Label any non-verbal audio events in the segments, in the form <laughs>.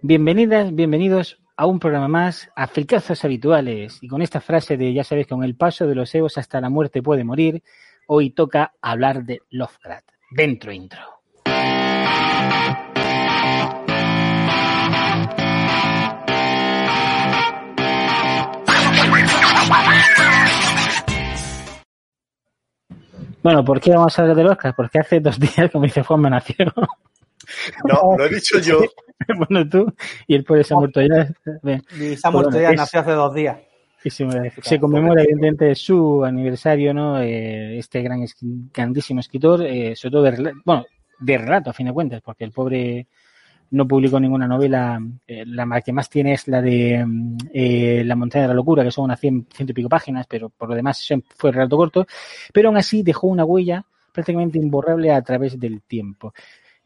Bienvenidas, bienvenidos a un programa más, a Fricazos Habituales. Y con esta frase de, ya sabéis, con el paso de los egos hasta la muerte puede morir, hoy toca hablar de Lovecraft. Dentro intro. Bueno, ¿por qué vamos a hablar de Lovecraft? Porque hace dos días, como dice Juan, me nació. No, lo he dicho yo. <laughs> <laughs> bueno, tú, y el pobre se ha muerto ya. Se ha muerto ya, nació hace dos días. Y se, se, conmemora evidentemente su aniversario, ¿no? Eh, este gran, grandísimo escritor, eh, sobre todo de, bueno, de relato a fin de cuentas, porque el pobre no publicó ninguna novela, eh, la que más tiene es la de eh, La montaña de la locura, que son unas cien, ciento y pico páginas, pero por lo demás fue relato corto, pero aún así dejó una huella prácticamente imborrable a través del tiempo.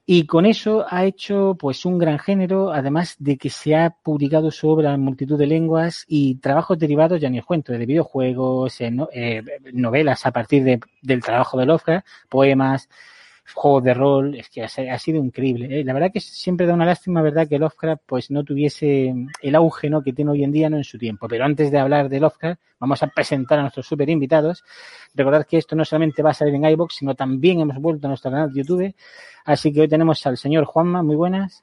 Y con eso ha hecho pues un gran género, además de que se ha publicado su obra en multitud de lenguas y trabajos derivados, ya ni os cuento, de videojuegos, eh, novelas a partir de, del trabajo de Lovecraft, poemas, juegos de rol, es que ha, sido increíble. ¿eh? La verdad que siempre da una lástima, ¿verdad?, que Lovecraft pues no tuviese el auge ¿no? que tiene hoy en día no en su tiempo. Pero antes de hablar de Lovecraft, vamos a presentar a nuestros super invitados. Recordad que esto no solamente va a salir en iBox, sino también hemos vuelto a nuestro canal de YouTube. Así que hoy tenemos al señor Juanma, muy buenas.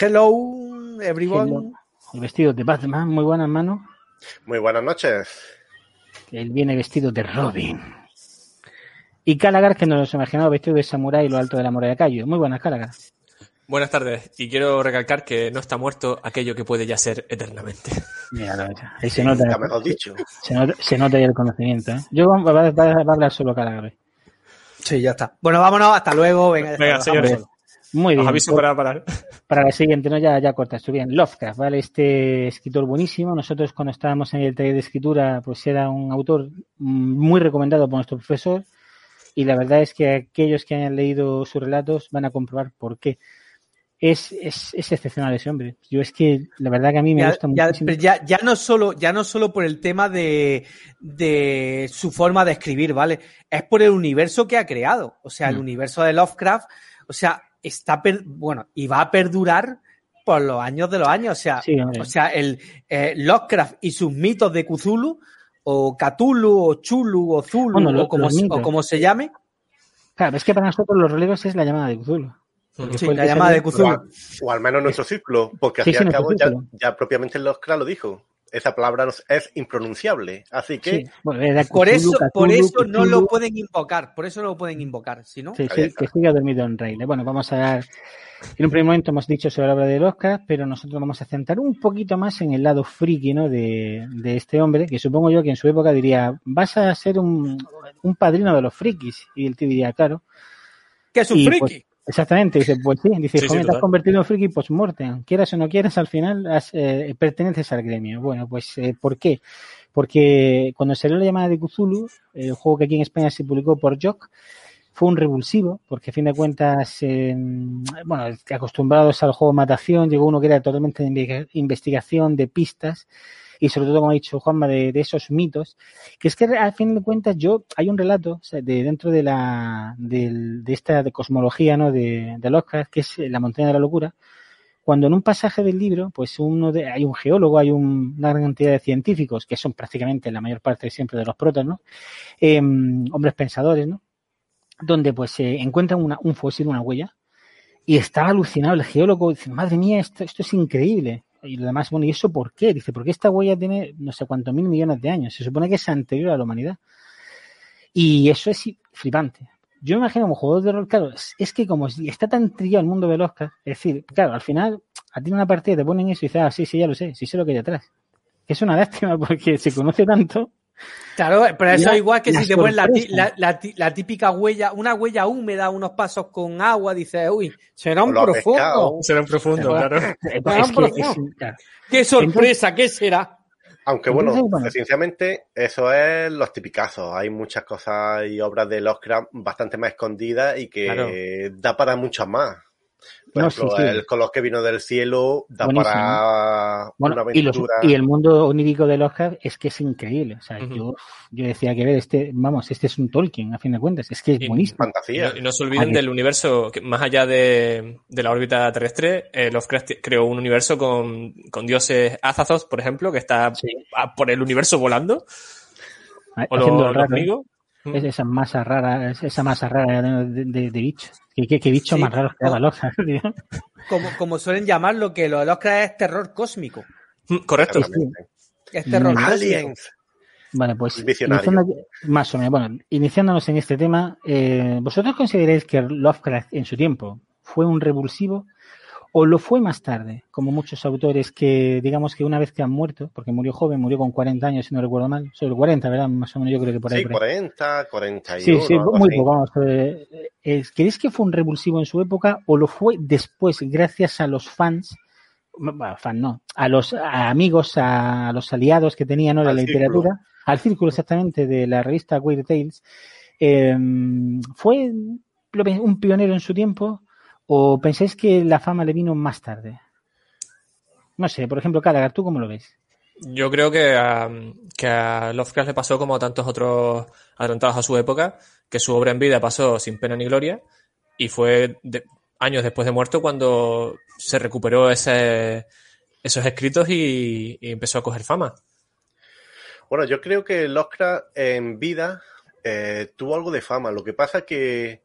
Hello, everyone. Hello. El vestido de Batman, muy buenas, mano. Muy buenas noches. Él viene vestido de Robin. Y Calagar, que nos lo imaginado vestido de samurái y lo alto de la muralla de Cayo. Muy buenas, Calagar. Buenas tardes. Y quiero recalcar que no está muerto aquello que puede ya ser eternamente. Mira, ahí se nota. Ya mejor dicho. Se nota, se nota ya el conocimiento. ¿eh? Yo voy a, a, hablar solo Calagar. Sí, ya está. Bueno, vámonos. Hasta luego. Venga, Venga señores. Muy bien. Os aviso para parar. Para la siguiente, no, ya, ya cortas tú bien. Lovecraft, ¿vale? Este escritor buenísimo. Nosotros cuando estábamos en el taller de escritura, pues era un autor muy recomendado por nuestro profesor. Y la verdad es que aquellos que hayan leído sus relatos van a comprobar por qué. Es, es, es excepcional ese hombre. Yo es que la verdad que a mí me ya, gusta ya, muchísimo. Ya, ya, no solo, ya no solo por el tema de, de su forma de escribir, ¿vale? Es por el universo que ha creado. O sea, el Mm. universo de Lovecraft, o sea, está, per- bueno, y va a perdurar por los años de los años. O sea, Sí, o sea el eh, Lovecraft y sus mitos de Cthulhu, o Cthulhu, o Chulu, o Zulu, Bueno, lo- o, como, los se- mitos. o como se llame. Claro, es que para nosotros los relevos es la llamada de Cthulhu. Sí, la llamada de Cthulhu. a- o al menos nuestro círculo, porque Sí, al sí, fin y al nuestro cabo ya, ya propiamente el Oscar lo dijo. Esa palabra nos- es impronunciable. Así que Sí, bueno, era Por Cthulhu, eso, por eso no lo pueden invocar, por eso no lo pueden invocar, si no. Sí, sí, que siga dormido en Rey. Bueno, vamos a dar. En un primer momento hemos dicho sobre la obra de Oscar, pero nosotros vamos a centrar un poquito más en el lado friki ¿no? de, de este hombre, que supongo yo que en su época diría, vas a ser un, un padrino de los frikis. Y el tío diría, claro. Que es un Y, friki. pues, exactamente, dice, pues sí, dice, Sí, sí, joven, te has total. convertido en friki post-mortem. Quieras o no quieras, al final has, eh, perteneces al gremio. Bueno, pues, eh, ¿por qué? Porque cuando salió la llamada de Cthulhu, el juego que aquí en España se publicó por Jock, fue un revulsivo, porque a fin de cuentas, eh, bueno, acostumbrados al juego de matación, llegó uno que era totalmente de investiga- investigación, de pistas, y sobre todo, como ha dicho Juanma, de, de esos mitos, que es que a fin de cuentas yo, hay un relato de dentro de la, del- de esta de cosmología, ¿no? De, de Lovecraft, que es la montaña de la locura, cuando en un pasaje del libro, pues uno de, hay un geólogo, hay un- una gran cantidad de científicos, que son prácticamente la mayor parte siempre de los protas, ¿no? Eh, hombres pensadores, ¿no? Donde pues se encuentran una- un fósil, una huella, y estaba alucinado el geólogo, dice, madre mía, esto, esto es increíble. Y lo demás, bueno, ¿y eso por qué? Dice, porque esta huella tiene no sé cuántos mil millones de años, se supone que es anterior a la humanidad. Y eso es flipante. Yo me imagino como jugador de rol, claro, es, que como está tan trillado el mundo del Oscar, es decir, claro, al final, a ti en una partida te ponen eso y dices, ah, sí, sí, ya lo sé, sí sé lo que hay detrás. Es una lástima porque se conoce tanto Claro, pero eso La- es igual que si te pones la, la- la ti- la típica huella, una huella húmeda, unos pasos con agua, dices, uy, será un profundo. Será un profundo, claro. Es que- pero- es- claro. ¡Qué sorpresa! ¿Qué será? Aunque bueno, sinceramente, eso es los tipicazos. Hay muchas cosas y obras de Lovecraft bastante más escondidas y que Claro. da para muchas más. Por No, ejemplo, sí, sí. el color que vino del cielo da Buenísimo. para Bueno, una y, los- aventura. y el mundo onírico de Lovecraft es que es increíble. O sea, yo, yo decía que ver, este, vamos, este es un Tolkien, a fin de cuentas. Es que es Y- buenísimo. Y fantasía. no, y no se olviden del universo, que más allá de, de la órbita terrestre, eh, Lovecraft creó un universo con, con dioses Azathoth, por ejemplo, que está Sí. a- por el universo volando, o Haciendo raro, ¿eh? Migo. Es esa masa rara, es esa masa rara de, de, de bicho. ¿Qué, qué, qué bicho Sí. más raro que Lovecraft, <laughs> tío? Como, como suelen llamarlo, que lo de Lovecraft es terror cósmico. Mm, Correcto. Es terror cósmico. Aliens. Vale, pues más o menos, bueno, iniciándonos en este tema, eh, ¿vosotros consideráis que Lovecraft en su tiempo fue un revulsivo o lo fue más tarde? Como muchos autores que, digamos que una vez que han muerto, porque murió joven, murió con 40 años, si no recuerdo mal, sobre 40, ¿verdad? Más o menos yo creo que por ahí. Sí, por ahí. 40, 41. Sí, sí, muy poco, vamos. eh, eh, ¿Creéis que fue un revulsivo en su época o lo fue después, gracias a los fans? Bueno, fan no, a los a amigos, a, los aliados que tenían ¿no? la círculo. literatura, al círculo exactamente de la revista Weird Tales, eh, ¿fue un pionero en su tiempo o pensáis que la fama le vino más tarde? No sé, por ejemplo, Calagar, ¿tú cómo lo ves? Yo creo que a, que a Lovecraft le pasó como a tantos otros adelantados a su época, que su obra en vida pasó sin pena ni gloria y fue de- años después de muerto cuando se recuperó ese, esos escritos y, y empezó a coger fama. Bueno, yo creo que Lovecraft en vida eh, tuvo algo de fama. Lo que pasa que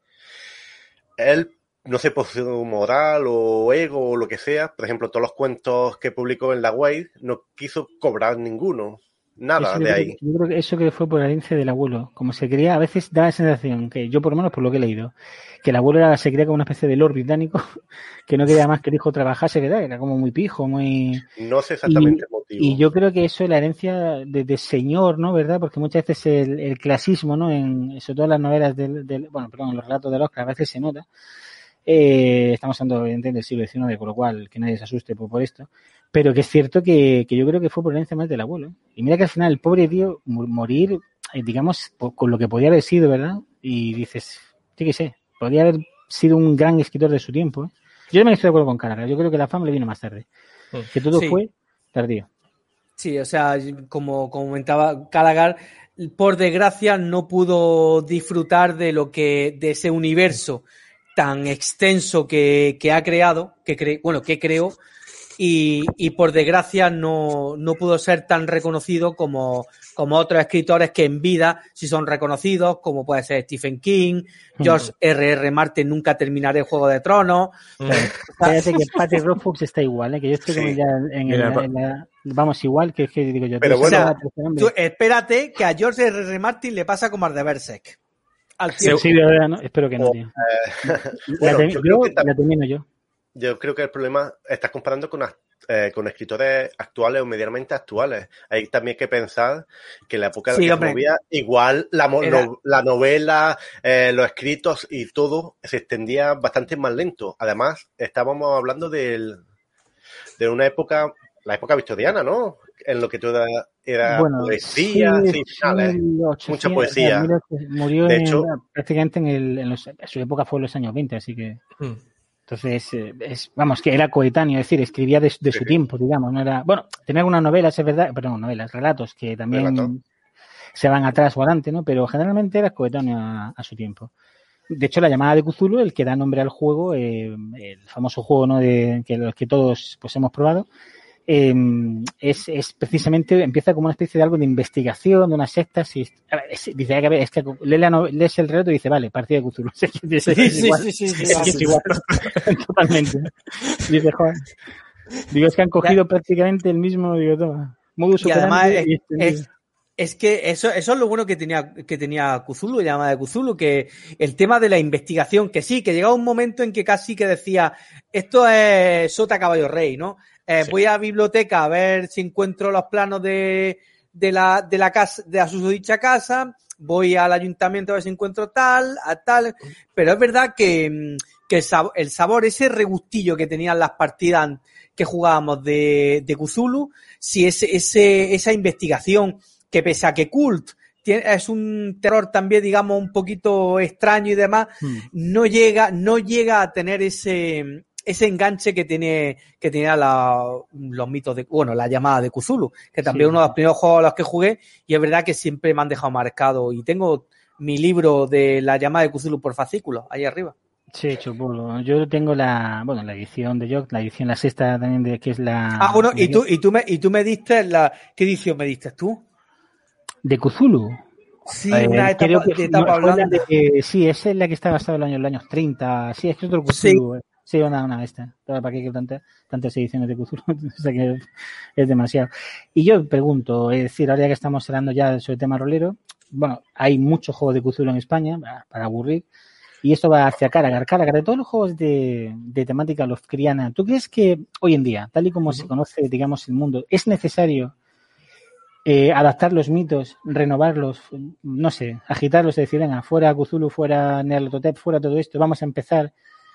él, no sé, por su moral o ego o lo que sea, por ejemplo, todos los cuentos que publicó en la Wave, no quiso cobrar ninguno. Nada de ahí. que- yo creo que eso que fue por la herencia del abuelo. Como se creía, a veces da la sensación, que yo por lo menos por lo que he leído, que el abuelo era, se creía como una especie de lord británico, <laughs> que no quería más que el hijo trabajase, ¿verdad? Era como muy pijo, muy... No sé exactamente el motivo. Y yo creo que eso es la herencia de, de señor, ¿no? ¿Verdad? Porque muchas veces el, el clasismo, ¿no? En, sobre todo en las novelas del, del- bueno, perdón, en los relatos de Oscar a veces se nota. Eh, estamos hablando, evidentemente, del siglo XIX, con lo cual que nadie se asuste por, por esto. Pero que es cierto que, que yo creo que fue por herencia más del abuelo. ¿eh? Y mira que al final el pobre tío morir, eh, digamos, po- con lo que podía haber sido, ¿verdad? Y dices, sí que sé, podría haber sido un gran escritor de su tiempo. ¿eh? Yo también estoy de acuerdo con Caraca. Yo creo que la fama le vino más tarde. Mm. Que todo Sí. fue tardío. Sí, o sea, como comentaba Calagar, por desgracia no pudo disfrutar de lo que, de ese universo tan extenso que, que ha creado, que cre- bueno, que creó, y, y por desgracia no, no pudo ser tan reconocido como, como otros escritores que en vida sí son reconocidos, como puede ser Stephen King, George R. R. Martin nunca terminaré Juego de Tronos. Fíjate que Patty Rothfuss está igual, ¿eh? que yo estoy como Sí. ya en, el- Mira, en la- vamos igual que, que digo yo. Pero bueno-. Tú espérate que a George R. R. Martin le pasa como al de Berserk. Al Sí, de. Espero que no, O, tío. <laughs> Bueno, la, termi- yo creo que tam- la termino yo. Yo creo que el problema estás comparando con, eh, con escritores actuales o medianamente actuales. Hay también que pensar que en la época en la Sí, que movía, igual la, mo- Era- no- la novela, eh, los escritos y todo se extendía bastante más lento. Además, estábamos hablando del, de una época, la época victoriana, ¿no? En lo que todo era, era bueno, poesía, sí, sí, finales. 1800, mucha poesía. mira, Murió De en- hecho- prácticamente en, el, en los, su época fue en los años 20, así que Mm. entonces eh, es, vamos que era coetáneo, es decir, escribía de, de su Sí. tiempo, digamos, no era bueno, tenía algunas novelas, es verdad, perdón, novelas, relatos que también se van atrás o adelante, ¿no? Pero generalmente era coetáneo a, a su tiempo. De hecho, la llamada de Cthulhu, el que da nombre al juego, eh, el famoso juego ¿no? de que los que todos pues hemos probado, eh, es, es precisamente, empieza como una especie de algo de investigación, de unas sectas, y a ver, es- dice, a ver, es que lee la lees el relato y dice, vale, partida de Cthulhu. Sí, sí, igual. sí, sí, sí, Es que sí. es igual. Totalmente. Dice, joder. Digo, es que han cogido prácticamente el mismo, digo, toma. Modus Y además es, y extendido. es- es que eso, eso es lo bueno que tenía, que tenía Cthulhu, llamada de Cthulhu, que el tema de la investigación, que sí, que llegaba un momento en que casi que decía, esto es Sota Caballo Rey, ¿no? Eh, Sí. Voy a la biblioteca a ver si encuentro los planos de, de la, de la casa, de la susodicha casa, voy al ayuntamiento a ver si encuentro tal, a tal, pero es verdad que, mm, que el, sabor, el sabor, ese regustillo que tenían las partidas que jugábamos de, de Cthulhu, si ese, ese, esa investigación que pese a que Cult tiene, es un terror también, digamos, un poquito extraño y demás, Hmm. no llega, no llega a tener ese, ese enganche que tiene, que tenía la- los mitos de, bueno, la llamada de Cthulhu, que también Sí. uno de los primeros juegos a los que jugué, y es verdad que siempre me han dejado marcado, y tengo mi libro de la llamada de Cthulhu por fascículos, ahí arriba. Sí, chupulo. Yo tengo la, bueno, la edición de Jock, la edición, la sexta también de que es la. Ah, bueno, y tú, y tú me, y tú me diste la, ¿qué edición me diste tú? De Cthulhu. Sí, Eh, una etapa, creo que de etapa no, sí, esa es la que está basada en los años, los años 30. Sí, es que es otro Sí. Cthulhu. eh. Sí, una, una. Pero ¿Para qué quiero tantas, tantas ediciones de Cthulhu? <laughs> o sea que es demasiado. Y yo pregunto, es decir, ahora ya que estamos hablando ya sobre el tema rolero, bueno, hay muchos juegos de Cthulhu en España, para- para aburrir, y esto va hacia Caragar. Caragar, de todos los juegos de, de temática Lovecraftiana, ¿tú crees que hoy en día, tal y como se conoce, digamos, el mundo, es necesario eh, adaptar los mitos, renovarlos, no sé, agitarlos, decir, venga, fuera Cthulhu, fuera Nyarlathotep, fuera todo esto, vamos a empezar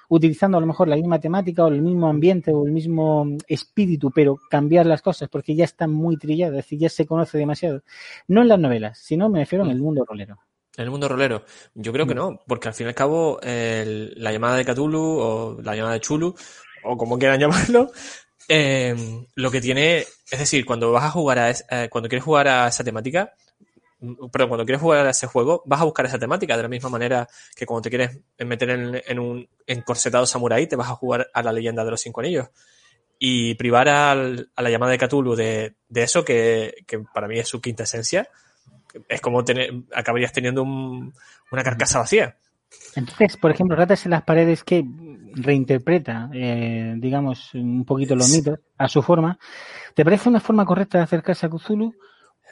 utilizando a lo mejor la misma temática o el mismo ambiente o el mismo espíritu, pero cambiar las cosas porque ya está muy trillado, es decir, ya se conoce demasiado. No en las novelas, sino me refiero en el mundo rolero. En el mundo rolero. Yo creo que no, porque al fin y al cabo el- la llamada de Cthulhu o la llamada de Chulu, o como quieran <laughs> llamarlo, eh, lo que tiene, es decir, cuando vas a jugar a, es- eh, cuando quieres jugar a esa temática, mm, perdón, cuando quieres jugar a ese juego, vas a buscar esa temática de la misma manera que cuando te quieres meter en, en un encorsetado samurái, te vas a jugar a la leyenda de los cinco anillos. Y privar al- a la llamada de Cthulhu de, de eso, que, que para mí es su quinta esencia, es como tener, acabarías teniendo un- una carcasa vacía. Entonces, por ejemplo, Ratas en las paredes que reinterpreta, eh, digamos, un poquito los mitos a su forma, ¿te parece una forma correcta de acercarse a Cthulhu?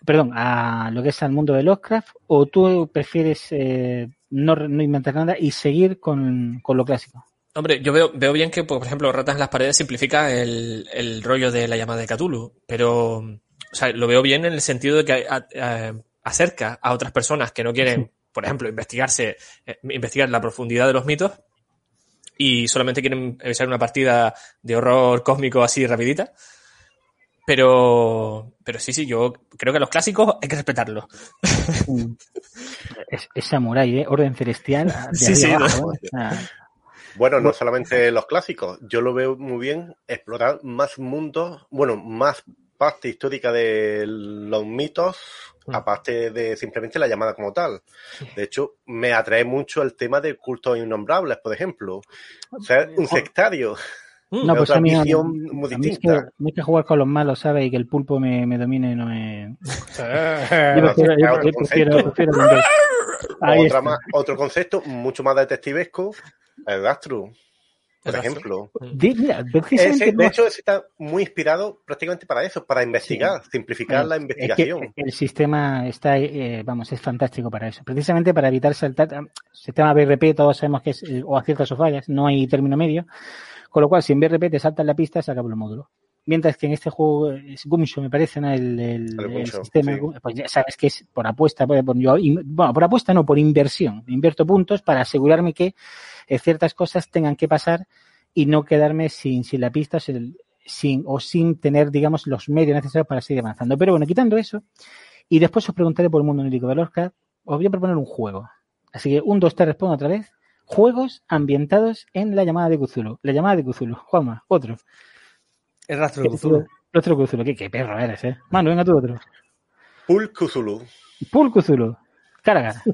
Perdón, a lo que es al mundo de Lovecraft, o tú prefieres eh, no, no inventar nada y seguir con, con lo clásico? Hombre, yo veo, veo bien que, por ejemplo, Ratas en las paredes simplifica el, el rollo de la llamada de Cthulhu, pero, o sea, lo veo bien en el sentido de que a- a- acerca a otras personas que no quieren, por ejemplo, investigarse, eh, investigar la profundidad de los mitos y solamente quieren echar una partida de horror cósmico así rapidita. Pero, pero sí, sí, yo creo que los clásicos hay que respetarlos. <laughs> Es, es samurái, ¿eh? Orden celestial. De Sí. O Bueno, no solamente los clásicos. Yo lo veo muy bien explorar más mundos, bueno, más parte histórica de los mitos, aparte de simplemente la llamada como tal. De hecho, me atrae mucho el tema de cultos innombrables, por ejemplo. Ser un sectario. No, Es pues otra a mí, a visión mí- muy a mí es que, jugar con los malos, ¿sabes? Y que el pulpo me, me domine no me... <laughs> Yo prefiero, yo Otra más- otro concepto mucho más detectivesco, el Rastro, por El ejemplo. Di- mira, precisamente Ese, de no- hecho, ese está muy inspirado prácticamente para eso, para investigar, simplificar la Es que investigación. el sistema está, eh, vamos, es fantástico para eso. Precisamente para evitar saltar. El sistema BRP, todos sabemos que es, eh, o aciertas o fallas, no hay término medio. Con lo cual, si en BRP te saltan la pista, se acabó el módulo. Mientras que en este juego es Gumshoe, me parece, ¿no? el, el- El el Gumshoe, sistema, sí. pues ya sabes que es por apuesta, por, por- yo- in- bueno, por apuesta no, por inversión. Invierto puntos para asegurarme que eh, ciertas cosas tengan que pasar y no quedarme sin, sin la pista sin, sin- o sin tener, digamos, los medios necesarios para seguir avanzando. Pero bueno, quitando eso, y después os preguntaré por el mundo onírico de Lorca, os voy a proponer un juego. Así que un, dos, tres, respondo otra vez. Juegos ambientados en la llamada de Cthulhu. La llamada de Cthulhu. Juanma, otro. El rastro de Cthulhu. Otro Cthulhu. ¿Qué, qué perro eres, eh? Mano, venga tú otro. Pul Cthulhu. Pool Cthulhu. Cara a cara. <laughs>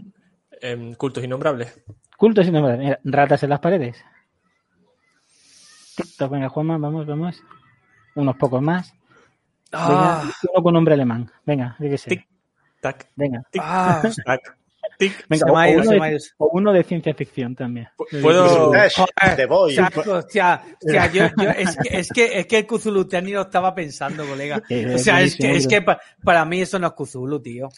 Em, cultos innombrables. Cultos y nombres. Mira, ratas en las paredes. TikTok, venga, Juanma, vamos, vamos. Unos pocos más. Venga, Ah, uno con nombre alemán. Venga, sé. Tic. Tac, Venga. tic, <laughs> ah, tac, tic. Venga, se me ha o, uno de, ido. o uno de ciencia ficción también. Puedo. Hostia, hostia, yo, yo- es, que, es, que, es que el Cthulhu lo estaba pensando, colega. <laughs> O sea, es que, es que pa- para mí eso no es Cthulhu, tío.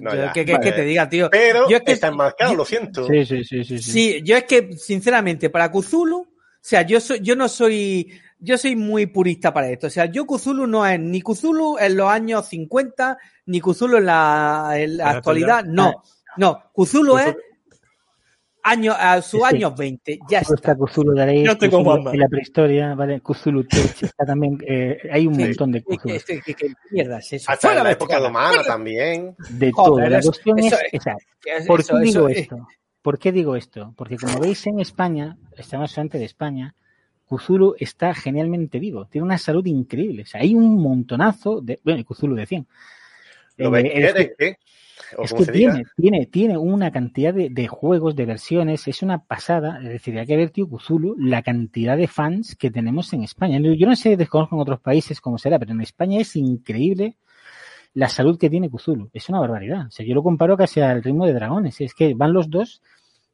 No, Yo- ya, ¿Qué, qué- vale. qué te diga, tío? Pero yo es que, está enmarcado, lo siento. Sí, sí, sí, sí. sí. sí, yo es que, sinceramente, para Cthulhu, sea, yo soy, yo no soy, yo soy muy purista para esto. O sea, yo Cthulhu no es ni Cthulhu en los años 50, ni Cthulhu en la, en la la actualidad. actualidad. No, no. Cthulhu es Cthulhu- años, a sus Es que- años 20. Ya Está está. Cthulhu de Cthulhu Juanma. en la prehistoria, ¿vale? Cthulhu está también, eh, hay un Sí. montón de ¿Qué, Cthulhu. qué- qué- qué mierda es eso? Hasta en la época romana también. De Joder, todo. La cuestión eso es, es- esa. Es- ¿Por eso- qué digo es- esto? ¿Por qué digo esto? Porque como veis en España, estamos antes de España, Cthulhu está genialmente vivo, tiene una salud increíble. O sea, hay un montonazo de, bueno, y Cthulhu de 100. ¿Lo Eh, ves es que eres, que- qué? O es como que se diga. tiene, tiene, tiene una cantidad de, de juegos, de versiones, es una pasada. Es decir, hay que ver, tío, Cthulhu, la cantidad de fans que tenemos en España. Yo no sé, desconozco en otros países cómo será, pero en España es increíble la salud que tiene Cthulhu. Es una barbaridad. O sea, yo lo comparo casi al ritmo de dragones. Es que van los dos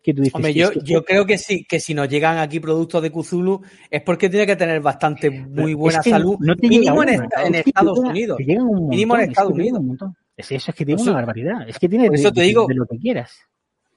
que tú dices. Hombre, "Es yo, que- yo creo que sí, que si nos llegan aquí productos de Cthulhu es porque tiene que tener bastante muy es buena que salud. no te mínimo en, una. en Estados Unidos. Mínimo en Estados Unidos. Es, eso es que tiene eso- una barbaridad. Es que tiene por de, eso te digo- de lo que quieras.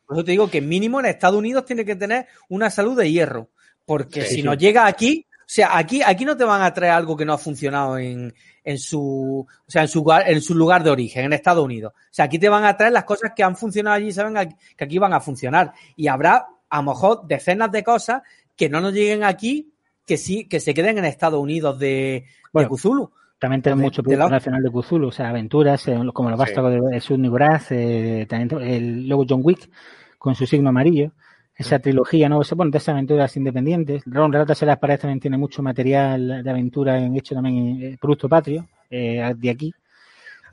Por eso te digo que mínimo en Estados Unidos tiene que tener una salud de hierro. Porque Sí, si sí. nos llega aquí, o sea, aquí, aquí no te van a traer algo que no ha funcionado en, en su, o sea, en su lugar, en su lugar de origen, en Estados Unidos. O sea, aquí te van a traer las cosas que han funcionado allí y saben que aquí van a funcionar. Y habrá, a lo mejor, decenas de cosas que no nos lleguen aquí, que sí, que se queden en Estados Unidos de, Bueno, de Cthulhu. También tenemos de- mucho producto la- nacional de Cthulhu, o sea, aventuras, eh, como los vástagos de Sun Niguraz, eh, también el, luego John Wick con su signo amarillo, esa trilogía, ¿no? Bueno, de esas aventuras independientes. Ron Ratas en las paredes también tiene mucho material de aventura en hecho también en eh, producto patrio, eh, de aquí.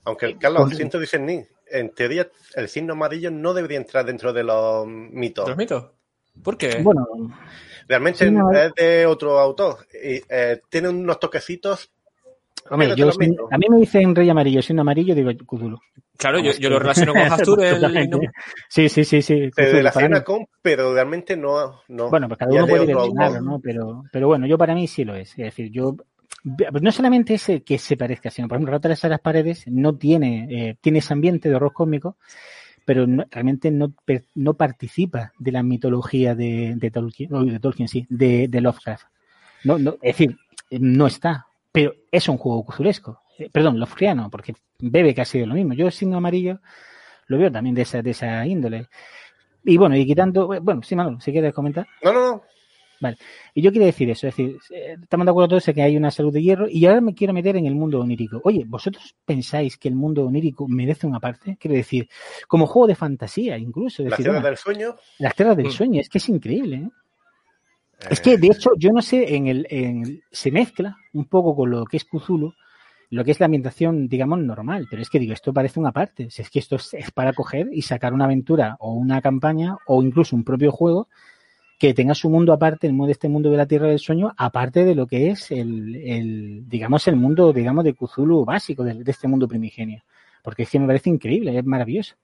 Aunque el Carlos Con- siento dice ni, en teoría el signo amarillo no debería entrar dentro de los mitos. ¿Los mitos? ¿Por qué? Bueno, Realmente Sí, no, es de otro autor. Y, eh, tiene unos toquecitos. Hombre, yo, sin- a mí me dicen Rey Amarillo, signo amarillo, digo Cthulhu. claro, yo, yo lo relaciono con <laughs> Hastur, el Sí, sí, sí, sí. Se Cthulhu, relaciona con, pero realmente no. no. Bueno, pues cada uno de puede autor. ¿no? Pero, pero bueno, yo para mí sí lo es. Es decir, yo pues no solamente es el que se parezca, sino por ejemplo, Ratas a las paredes no tiene, eh, tiene ese ambiente de horror cósmico, pero no- realmente no, no participa de la mitología de, de Tolkien, no, de Tolkien sí, de, de Lovecraft. No, no, es decir, no está, pero es un juego cuzulesco. Eh, perdón, Lovecraftiano, porque bebe casi de lo mismo. Yo el signo amarillo lo veo también de esa, de esa índole. Y bueno, y quitando, bueno, sí, Manolo, si quieres comentar. No, no, no. Y yo quiero decir eso, es decir, eh, estamos de acuerdo todos en que hay una salud de hierro y ahora me quiero meter en el mundo onírico. Oye, ¿vosotros pensáis que el mundo onírico merece una parte? Quiero decir, como juego de fantasía incluso. La decir, ciudad bueno, del sueño. las tierras del Mm. sueño, es que es increíble. ¿eh? Es que, de hecho, yo no sé, en el, en- se mezcla un poco con lo que es Cthulhu, lo que es la ambientación, digamos, normal. Pero es que digo, esto parece una parte. Si es que esto es, es para coger y sacar una aventura o una campaña o incluso un propio juego que tenga su mundo aparte, el mundo de este mundo de la Tierra del Sueño, aparte de lo que es el, el digamos, el mundo, digamos, de Cthulhu básico, de, de este mundo primigenio. Porque es que me parece increíble, es maravilloso.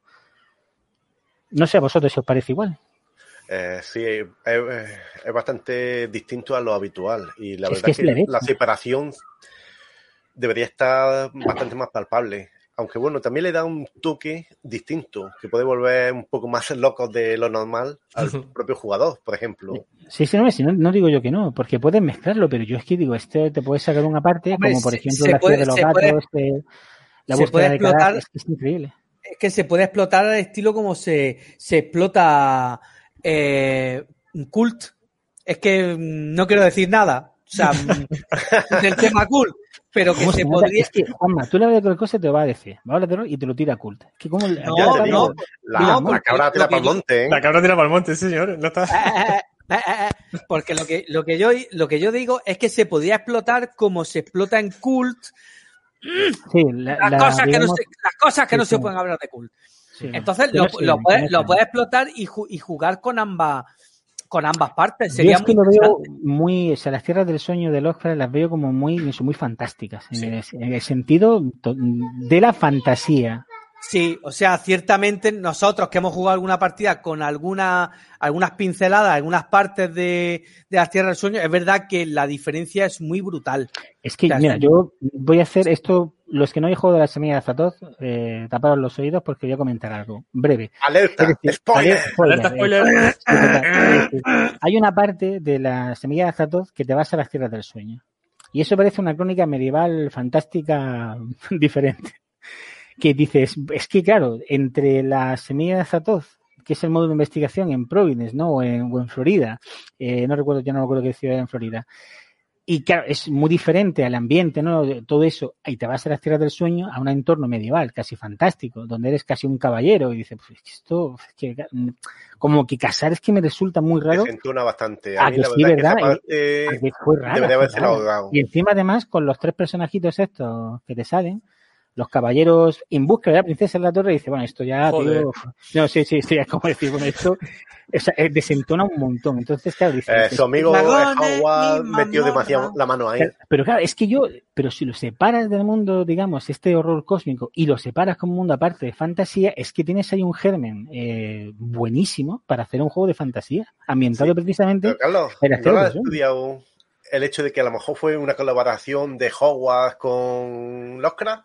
No sé a vosotros si os parece igual. Eh, sí, es, es- es bastante distinto a lo habitual. Y la Es verdad que es que la separación debería estar bastante más palpable. Aunque bueno, también le da un toque distinto, que puede volver un poco más locos de lo normal al <laughs> propio jugador, por ejemplo. Sí, sí, no, no, no digo yo que no, porque puedes mezclarlo, pero yo es que digo, este te puedes sacar una parte, Hombre, como por ejemplo se la puede- ciudad de los puede- gatos, eh, la se búsqueda de cadáveres, es que es increíble. es que se puede explotar al estilo como se, se explota eh, cult. Es que mm, no quiero decir nada. O sea, mm, <laughs> del tema cult. Pero que ¿Cómo se podría. Es que, Juanma, tú le hablas de cualquier cosa y te lo va a decir. Va a hablar de y te lo tira a cult. Es que como No, no, digo, la, no, la cabra tira para el monte, ¿eh? La cabra tira para el monte, sí, señor. No está... Eh, eh, eh, eh, Porque lo que, lo, que yo, lo que yo digo es que se podría explotar como se explota en cult sí, la- las la- cosas que no se, las cosas que sí, no se sí. pueden hablar de cult. Sí, Entonces lo, puedes, parece. lo puedes explotar y, ju- y jugar con ambas con ambas partes. Yo Sería es que muy lo veo muy, o sea, las tierras del sueño de Lovecraft las veo como muy, muy fantásticas, en, el, en el sentido de la fantasía. Sí, o sea, ciertamente nosotros que hemos jugado alguna partida con alguna, algunas pinceladas, algunas partes de, de las tierras del sueño, es verdad que la diferencia es muy brutal. Es que, O sea, mira, yo voy a hacer esto, los que no habéis jugado de la semilla de Azatoth, eh, taparos los oídos porque voy a comentar algo breve. Alerta, decir, spoiler. spoiler, Alerta, decir, Hay una parte de la semilla de Azatoth que te vas a las tierras del sueño. Y eso parece una crónica medieval fantástica <laughs> diferente. Que dices, es que claro, entre la semilla de Azatoth, que es el modo de investigación en Providence, ¿no? O en, o en Florida, eh, no recuerdo, ya no recuerdo qué ciudad era en Florida. Y claro, es muy diferente al ambiente, ¿no? Todo eso. Y te vas a las tierras del sueño a un entorno medieval, casi fantástico, donde eres casi un caballero. Y dices, pues esto, es que, mm, como que casar es que me resulta muy raro. Desentona bastante. Ah, A mí que la sí, verdad ¿verdad? que esa parte Porque fue raro. debería ahogado. Y encima, además, con los tres personajitos estos que te salen, los caballeros en busca de la princesa en la torre, dice, bueno, esto ya, Joder. tío. No, sí, sí, sí, <laughs> es como decir, bueno, esto o sea, eh, desentona un montón. Entonces, claro, dice, Eh, su amigo Howard y metió demasiado la mano ahí. Pero, pero claro, es que yo, pero si lo separas del mundo, digamos, este horror cósmico y lo separas como un mundo aparte de fantasía, es que tienes ahí un germen eh, buenísimo para hacer un juego de fantasía, ambientado Sí. precisamente. Pero Carlos, Era ¿no cero, lo has estudiado el hecho de que a lo mejor fue una colaboración de Hogwarts con Lovecraft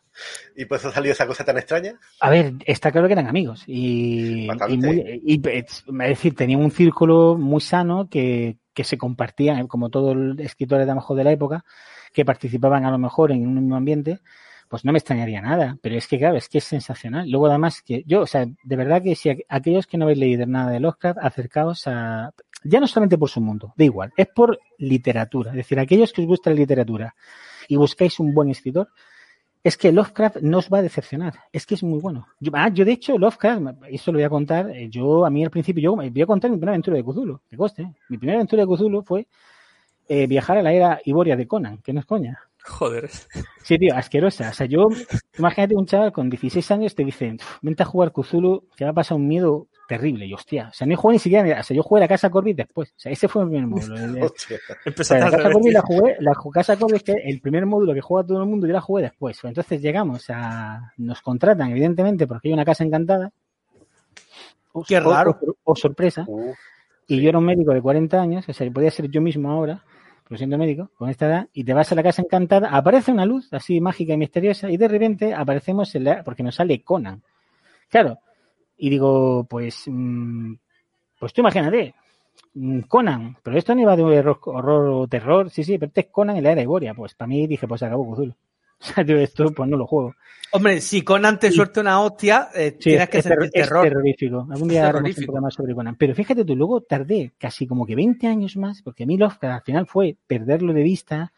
y por eso salió esa cosa tan extraña? A ver, está claro que eran amigos y, y muy- y, es decir, tenían un círculo muy sano que, que se compartían, como todos los escritores de a lo mejor de la época, que participaban a lo mejor en un mismo ambiente, pues no me extrañaría nada. Pero es que, claro, es que es sensacional. Luego, además, que yo, o sea, de verdad que si aqu- aquellos que no habéis leído nada de Lovecraft, acercaos a. Ya no solamente por su mundo, da igual, es por literatura. Es decir, aquellos que os gusta la literatura y buscáis un buen escritor, es que Lovecraft no os va a decepcionar. Es que es muy bueno. Yo, ah, yo de hecho, Lovecraft, eso lo voy a contar. eh, Yo, a mí al principio, yo voy a contar mi primera aventura de Cthulhu, que coste. ¿eh? Mi primera aventura de Cthulhu fue eh, viajar a la era Iboria de Conan, que no es coña. Joder. Sí, tío, asquerosa. O sea, yo, imagínate un chaval con 16 años te dicen, "Uf, vente a jugar Cthulhu, te va a pasar un miedo terrible. Y hostia, o sea, no he jugado ni siquiera, o sea, yo jugué la casa Corby después. O sea, ese fue mi primer módulo. <laughs> Hostia. o sea, la casa Corby la jugué, la casa Corby es que el primer módulo que juega todo el mundo yo la jugué después. Entonces llegamos a, nos contratan evidentemente porque hay una casa encantada. O- Qué o- raro. O, sorpresa. Y yo era un médico de 40 años, o sea, podía ser yo mismo ahora, pero siendo médico, con esta edad, y te vas a la casa encantada, aparece una luz así mágica y misteriosa, y de repente aparecemos en la, porque nos sale Conan. Claro. Y digo, pues, mm, pues tú imagínate, mm, Conan, pero esto no iba de horror, horror o terror, sí, sí, pero este es Conan en la era Iboria. Pues para mí dije, pues acabó Cthulhu. O sea, tío, esto pues no lo juego. Hombre, si Conan te suelta una hostia, eh, Sí, tienes es, que es ter- sentir es terror. terrorífico. Algún día haremos un programa sobre Conan. Pero fíjate tú, luego tardé casi como que 20 años más, porque a mí Lovecraft al final fue perderlo de vista.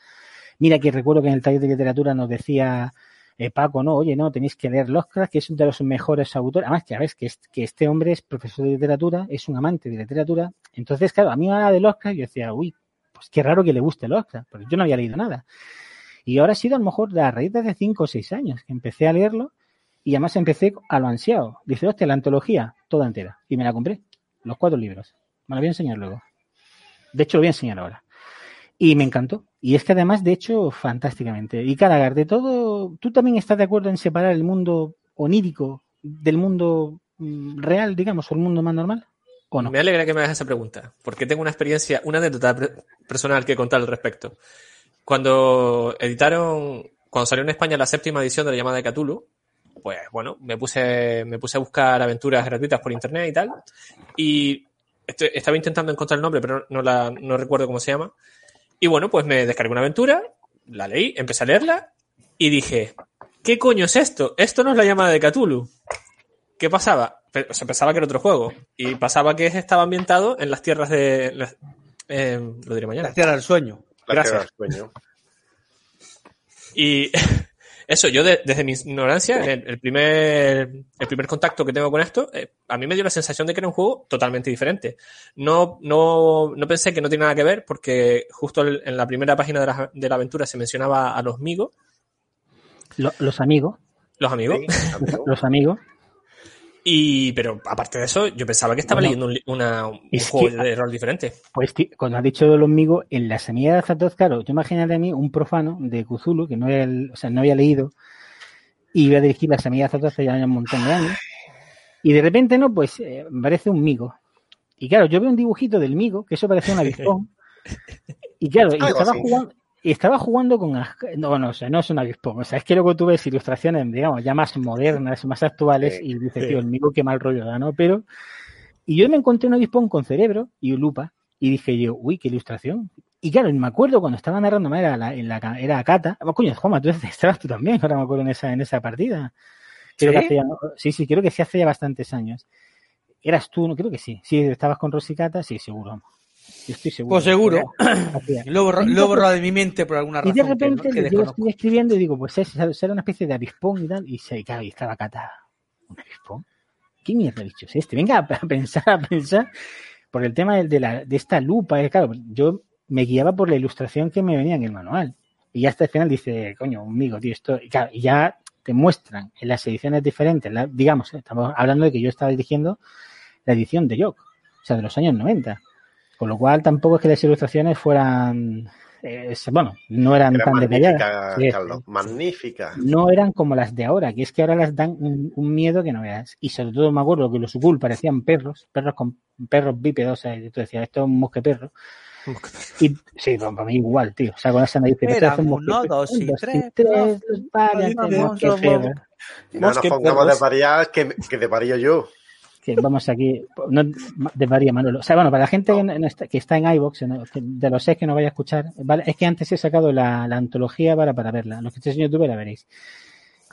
Mira que recuerdo que en el taller de literatura nos decía eh, Paco, no, oye, no, tenéis que leer Lovecraft, que es uno de los mejores autores. Además, que ves que, es- que este hombre es profesor de literatura, es un amante de literatura. Entonces, claro, a mí me hablaba de Lovecraft y yo decía, uy, pues qué raro que le guste Lovecraft, porque yo no había leído nada. Y ahora ha sido a lo mejor a raíz de hace 5 o 6 años que empecé a leerlo y además empecé a lo ansiado. Dice, hostia, la antología, toda entera. Y me la compré, los cuatro libros. Me la voy a enseñar luego. De hecho, lo voy a enseñar ahora. Y me encantó. Y es que además, de hecho, fantásticamente. Y Caragar, de todo, ¿tú también estás de acuerdo en separar el mundo onírico del mundo mm, real, digamos, o el mundo más normal? ¿O no? Me alegra que me hagas esa pregunta, porque tengo una experiencia, una anécdota personal que contar al respecto. Cuando editaron, cuando salió en España la séptima edición de la llamada de Cthulhu, pues bueno, me puse, me puse a buscar aventuras gratuitas por internet y tal, y este- estaba intentando encontrar el nombre, pero no, la, no recuerdo cómo se llama. Y bueno, pues me descargué una aventura, la leí, empecé a leerla, y dije, ¿qué coño es esto? Esto no es la llamada de Cthulhu. ¿Qué pasaba? Sea, pensaba que era otro juego. Y pasaba que estaba ambientado en las tierras de. las- eh, lo diré mañana. La tierra del sueño. Gracias. sueño. Y <laughs> eso, yo de- desde mi ignorancia, el, el primer, el primer contacto que tengo con esto, eh, a mí me dio la sensación de que era un juego totalmente diferente. No, no, no pensé que no tiene nada que ver, porque justo el- en la primera página de la, de la aventura se mencionaba a los amigos, Lo- los amigos, los amigos. Sí, amigo. los amigos. <laughs> Y, pero aparte de eso, yo pensaba que estaba Bueno, leyendo un, una- un es juego que- de rol diferente. Pues ti- cuando has dicho de los amigos, en la semilla de Azatoth, claro, tú imagínate a mí un profano de Cthulhu que no había, o sea, no había leído y iba a dirigir la semilla de Azatoth hace ya un montón de años y de repente, no, pues eh, parece un migo. Y claro, yo veo un dibujito del migo, que eso parecía un <laughs> avispón. Y claro, y estaba jugando, Y estaba jugando con. No, no, o sea, no es un avispón. O sea, es que luego tú ves ilustraciones, digamos, ya más modernas, más actuales, y dices, tío, el mío qué mal rollo da, ¿no? Pero. Y yo me encontré un avispón con cerebro y lupa, y dije yo, uy, qué ilustración. Y claro, me acuerdo cuando estaba narrando, era, la, en la, era Akata. Oh, coño, Juanma, tú <laughs> estabas tú también, ahora me acuerdo en esa, en esa partida. Creo ¿Sí? Que hace ya- sí, sí, creo que sí hace ya bastantes años. Eras tú, no creo que sí. Sí, estabas con Rosicata, sí, seguro. Yo estoy seguro. Pues seguro. Hacía- Lo he borrado de mi mente por alguna y razón. de que- repente que yo estoy escribiendo y digo, pues es, será una especie de avispón y tal. Y se claro, y estaba Cata. ¿Un avispón? ¿Qué mierda de bicho es este? Venga <laughs> a pensar, a pensar. Por el tema de, de la, de esta lupa, eh, claro, yo me guiaba por la ilustración que me venía en el manual. Y hasta el final dice, coño, amigo, tío, esto. Y, claro, y ya te muestran en las ediciones diferentes, la- digamos, eh, estamos hablando de que yo estaba dirigiendo la edición de Jock, o sea, de los años 90. Con lo cual tampoco es que las ilustraciones fueran, eh, bueno, no eran Era tan magnífica, detalladas. Sí, Carlos. Magnífica. no eran como las de ahora, que es que ahora las dan un, un miedo que no veas. Y sobre todo me acuerdo que los Ghoul parecían perros, perros con perros bípedos, o sea, y tú decías, esto es un mosqueperro. <laughs> Y sí, pues, para mí igual, tío. O sea, con esa nariz que es un uno, dos y tres, tres, no, nos pongamos de perros. variar que, que te parillo yo. Que vamos aquí, no de María Manolo. O sea, bueno, para la gente que, está, que está en que de los seis que no vaya a escuchar, ¿vale? es que antes he sacado la, la antología para, para verla. Los que estéis en YouTube la veréis.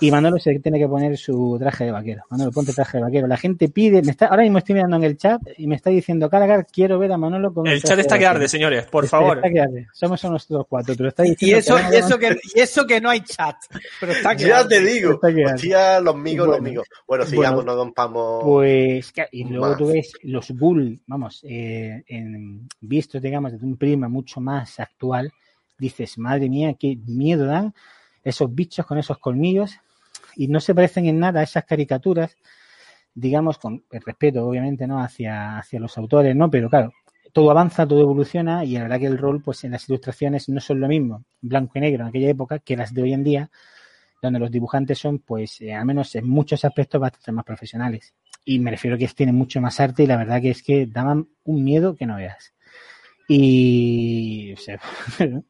Y Manolo se tiene que poner su traje de vaquero. Manolo, ponte traje de vaquero. La gente pide, me está, ahora mismo estoy mirando en el chat y me está diciendo, Caracar, quiero ver a Manolo con El chat está que vaquero". arde, señores, por favor. está que arde. Somos nosotros cuatro, Y eso, que y, eso que, y eso que no hay chat. Pero está que Ya arde. te digo. Está que arde. Hostia, los migos, los Bueno. migos. Bueno, Bueno. sigamos, no rompamos. Pues, claro, y luego Más. tú ves los Bull, vamos, eh, en, vistos, digamos, desde un prisma mucho más actual, dices, madre mía, qué miedo dan esos bichos con esos colmillos y no se parecen en nada a esas caricaturas, digamos, con el respeto, obviamente, ¿no? Hacia, hacia los autores, ¿no? Pero claro, todo avanza, todo evoluciona y la verdad que el rol, pues en las ilustraciones no son lo mismo, blanco y negro en aquella época, que las de hoy en día, donde los dibujantes son, pues, eh, al menos en muchos aspectos bastante más profesionales. Y me refiero a que tienen mucho más arte y la verdad que es que daban un miedo que no veas. Y. O sea, <laughs> Pero, o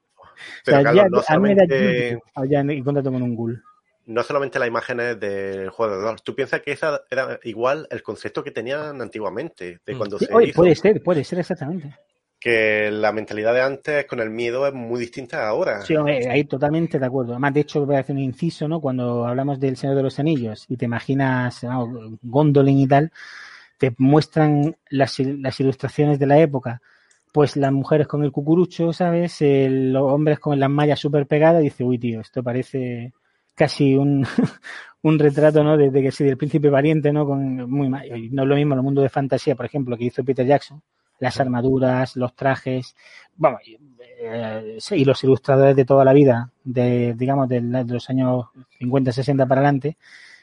sea, Carlos, ya- no solamente- ya en contacto con un ghoul. No solamente las imágenes del juego de rol. Tú piensas que esa era igual el concepto que tenían antiguamente, de Mm. cuando Sí, se oye, hizo. puede ser, puede ser exactamente. Que la mentalidad de antes con el miedo es muy distinta a ahora. Sí, ahí totalmente de acuerdo. Además, de hecho, voy a hacer un inciso, ¿no? Cuando hablamos del Señor de los Anillos y te imaginas ¿no? Gondolin y tal, te muestran las, las ilustraciones de la época. Pues las mujeres con el cucurucho, ¿sabes? El- los hombres con las mallas súper pegadas. Y dice, uy, tío, esto parece casi un, <laughs> un retrato, ¿no? Desde que sí, del príncipe valiente, ¿no? Con muy mal. No es lo mismo en el mundo de fantasía, por ejemplo, que hizo Peter Jackson. Las armaduras, los trajes, vamos, eh, y los ilustradores de toda la vida, de, digamos, de, de los años 50, 60 para adelante,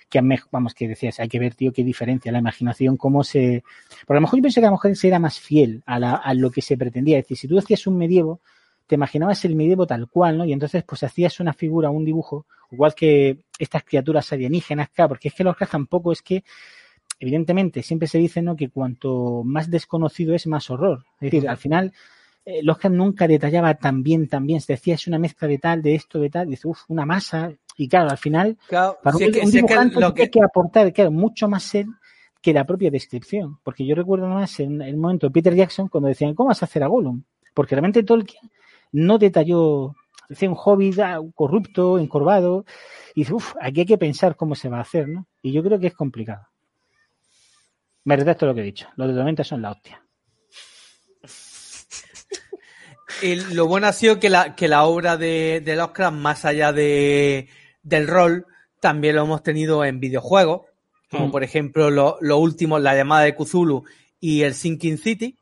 que vamos, que decías, hay que ver, tío, qué diferencia, la imaginación, cómo se... Por a lo mejor yo pienso que a lo mejor se era más fiel a, la- a lo que se pretendía. Es decir, si tú hacías un medievo, te imaginabas el medievo tal cual, ¿no? Y entonces, pues hacías una figura, un dibujo, igual que estas criaturas alienígenas, claro, porque es que los cracks tampoco es que evidentemente siempre se dice ¿no? que cuanto más desconocido es, más horror. Es decir, al final, eh, Lovecraft nunca detallaba tan bien, tan bien. Se decía, es una mezcla de tal, de esto, de tal. Dice, uff, una masa. Y claro, al final, Claro, para un, es que- un es que dibujante lo tiene que- que aportar, claro, mucho más él que la propia descripción. Porque yo recuerdo más en el momento de Peter Jackson cuando decían, ¿cómo vas a hacer a Gollum? Porque realmente Tolkien no detalló, decía un hobbit ah, corrupto, encorvado, y dice, uff, aquí hay que pensar cómo se va a hacer, ¿no? Y yo creo que es complicado. Me retracto lo que he dicho. Los de 90 son la hostia. <laughs> el- lo bueno ha sido que la, que la obra de, de Lovecraft, más allá de, del rol, también lo hemos tenido en videojuegos, como Mm. por ejemplo lo, lo último, la llamada de Cthulhu y el Sinking City.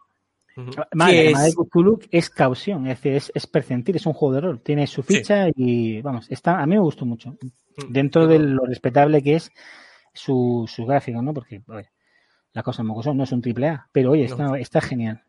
Ujú. Madre, ¿Qué la es? madre de Cthulhu es caución, es decir, es, es percentil, es un juego de rol. Tiene su ficha y, vamos, está, a mí me gustó mucho. Mm. Dentro de lo respetable que es su, su gráfico, ¿no? Porque, oye, las cosas no es un triple A, pero oye, está, está genial.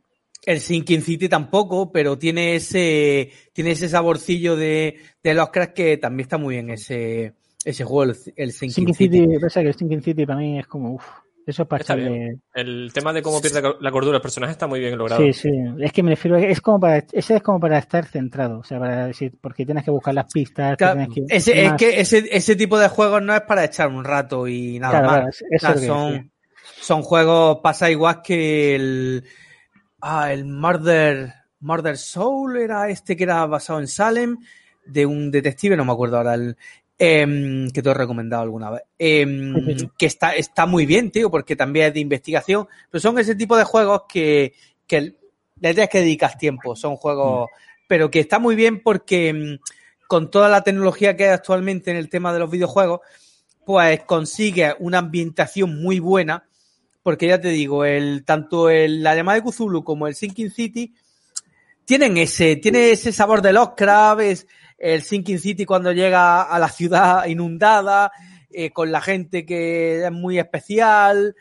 El Sinking City tampoco, pero tiene ese, tiene ese saborcillo de, de Lovecraft que también está muy bien ese, ese juego, el, el Sinking Sinking City. City, pasa que el Sinking City para mí es como, uff, Eso es para Está echarle- bien. El tema de cómo pierde la cordura el personaje está muy bien logrado. Sí, sí. Es que me refiero, es como para, ese es como para estar centrado, o sea, para decir, porque tienes que buscar las pistas, Claro, que- ese, es que ese, ese tipo de juegos no es para echar un rato y nada Claro, más. claro, eso O sea, es lo que son, son juegos, pasa igual que el, ah, el Murder, Murder Soul era este que era basado en Salem, de un detective, no me acuerdo ahora, el, em, que te he recomendado alguna vez. Em, que está, está muy bien, tío, porque también es de investigación, pero son ese tipo de juegos que, que le tienes que dedicar tiempo, son juegos, pero que está muy bien porque mm, con toda la tecnología que hay actualmente en el tema de los videojuegos, pues consigue una ambientación muy buena, porque ya te digo, el, tanto el, la llamada de Cthulhu como el Sinking City tienen ese, tiene ese sabor de Lovecraft, es el Sinking City cuando llega a la ciudad <laughs> inundada, eh, con la gente que es muy especial,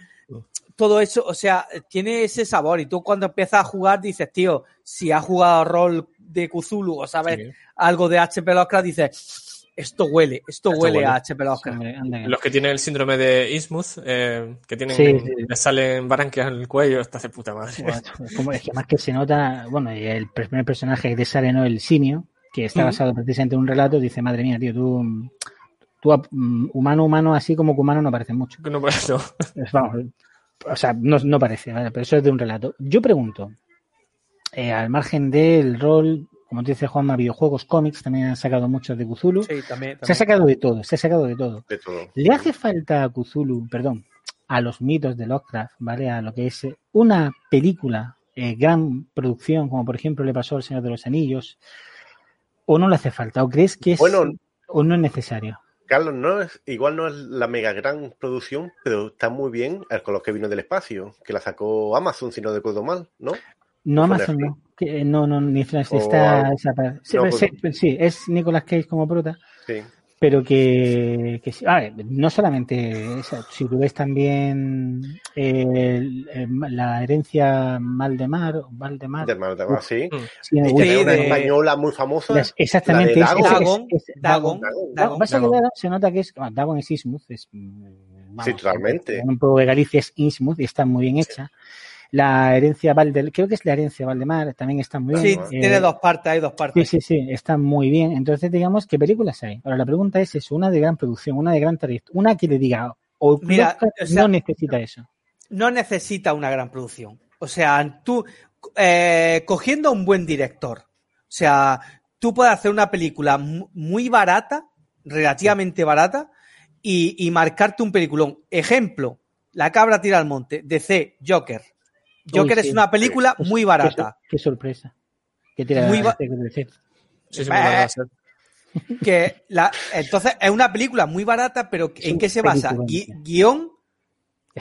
todo eso, o sea, tiene ese sabor y tú cuando empiezas a jugar dices, tío, si has jugado rol de Cthulhu o sabes Sí. algo de HP Lovecraft, dices, esto huele, esto, Esto huele, huele. a HP Lovecraft. Los que tienen el síndrome de Innsmouth, eh, que tienen, Sí, sí. les salen branquias en el cuello, está de puta madre. Es que más que se nota, bueno, y el primer personaje que te sale, ¿no? El simio, que está basado precisamente en un relato, dice, madre mía, tío, tú, tú mm, humano, humano, así como que humano no parece mucho. No, pues, <laughs> no. Vamos, o sea, no, no parece, ¿vale? pero eso es de un relato. Yo pregunto, eh, al margen del rol, como te dice Juanma, videojuegos, cómics, también han sacado muchos de Cthulhu. Sí, también. Se ha sacado de todo, se ha sacado de todo. De todo. ¿Le hace falta a Cthulhu, perdón, a los mitos de Lovecraft, ¿vale? A lo que es una película, eh, gran producción, como por ejemplo le pasó al Señor de los Anillos, o no le hace falta? ¿O crees que es Bueno. o no es necesario? Carlos, no es, igual no es la mega gran producción, pero está muy bien el con los que vino del espacio, que la sacó Amazon, si no recuerdo mal, ¿no? No Amazon, no. Que, eh, no, no, ni O está parte. Sí, No, pues, sí, es Nicolas Cage como prota, Sí. Pero que, que sí. A ver, no solamente esa, si tú ves también el- el- la herencia Valdemar, De Mar de Mar, sí. sí, Y uy, que Sí, es una de- española muy famosa. Las- exactamente. la de es- Dagon. es- es- Dagon, Dagon. Dagon. Se nota que es. bueno, Dagon es Ismuth. Es, mm, Sí, totalmente. Un poco de Galicia es Ismuth y está muy bien hecha. La herencia Valdemar, creo que es la herencia Valdemar, también está muy Sí, bien. Bueno, Eh, tiene dos partes, hay dos Sí, partes. sí, sí, está muy bien. Entonces, digamos, ¿qué películas hay? Ahora, la pregunta es eso, una de gran producción, una de gran trayectoria, una que le diga, o Mira, o sea- no necesita eso. no necesita una gran producción. O sea, tú, eh, cogiendo a un buen director, o sea, tú puedes hacer una película mu- muy barata, relativamente barata, y, y marcarte un peliculón. Ejemplo, La cabra tira al monte, DC, Joker. Joker Uy, es sí. una película muy barata. Qué, sorpresa. Qué tira Muy ba- este que decir. Sí, sí, muy a ser. Que la, entonces, es una película muy barata, pero Es ¿en qué se basa? Gui- guion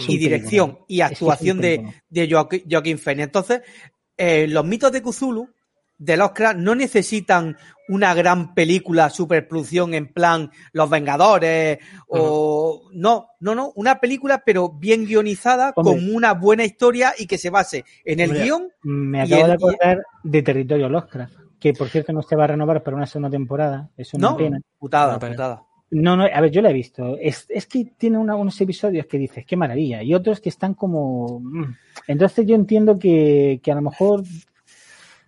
y dirección y Es que es un actuación de, de Joaquin Phoenix. Entonces, eh, los mitos de Cthulhu, de Lovecraft, no necesitan una gran película, superproducción en plan Los Vengadores o... No, no, no, una película pero bien guionizada, Hombre. con una buena historia y que se base en el Hombre, guion. Me acabo el- de acordar de Territorio Lovecraft, que por cierto no se va a renovar para una segunda temporada. Es una No, pena. putada, Una pena. putada. No, no, a ver, yo la he visto. Es, es que tiene una- unos episodios que dices, qué maravilla, y otros que están como. mm. Entonces yo entiendo que, que a lo mejor.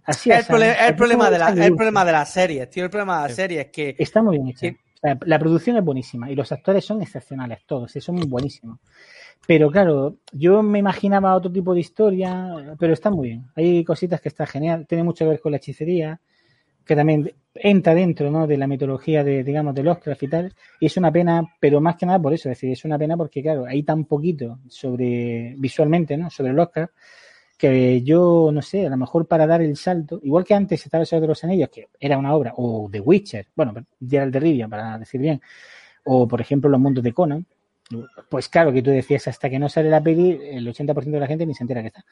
Así el, prole- así el problema de la, el problema de las series, tío. El problema de las Sí. series es que Está muy bien hecha. La producción es buenísima y los actores son excepcionales, todos, son buenísimos. Pero claro, yo me imaginaba otro tipo de historia, pero está muy bien. Hay cositas que está genial, tiene mucho que ver con la hechicería, que también entra dentro ¿no? de la mitología de, digamos, de Lovecraft y tal, y es una pena, pero más que nada por eso, es decir, es una pena porque, claro, hay tan poquito sobre, visualmente, ¿no? Sobre Lovecraft, que yo, no sé, a lo mejor para dar el salto, igual que antes estaba el Señor de los Anillos, que era una obra, o The Witcher, bueno, Geralt de Rivia, para decir bien, o por ejemplo Los Mundos de Conan, pues claro que tú decías, hasta que no sale la peli, el 80% de la gente ni se entera que está.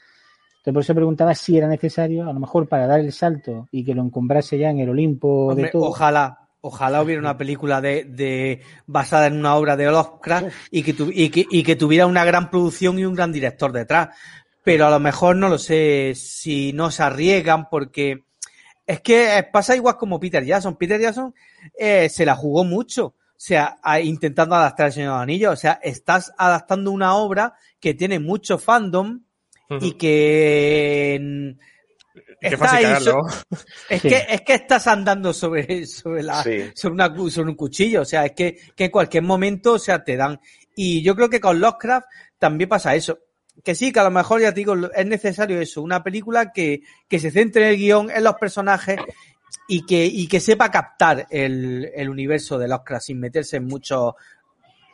Entonces por eso preguntaba si era necesario, a lo mejor para dar el salto y que lo encumbrase ya en el Olimpo Hombre, de todo. ojalá, ojalá hubiera una película de, de basada en una obra de Lovecraft y que, tu- y, que, y que tuviera una gran producción y un gran director detrás. Pero a lo mejor no lo sé si no se arriesgan porque es que pasa igual como Peter Jackson. Peter Jackson eh, se la jugó mucho. O sea, a- intentando adaptar el Señor de los Anillos. O sea, estás adaptando una obra que tiene mucho fandom y que mm, Qué está fácil ahí cagarlo. so- es que es que estás andando sobre sobre la Sí. sobre, una sobre un cuchillo, o sea, es que, que en cualquier momento, o sea, te dan. Y yo creo que con Lovecraft también pasa eso. Que sí, que a lo mejor, ya te digo, es necesario eso, una película que, que se centre en el guion, en los personajes y que, y que sepa captar el, el universo de Lovecraft sin meterse en muchos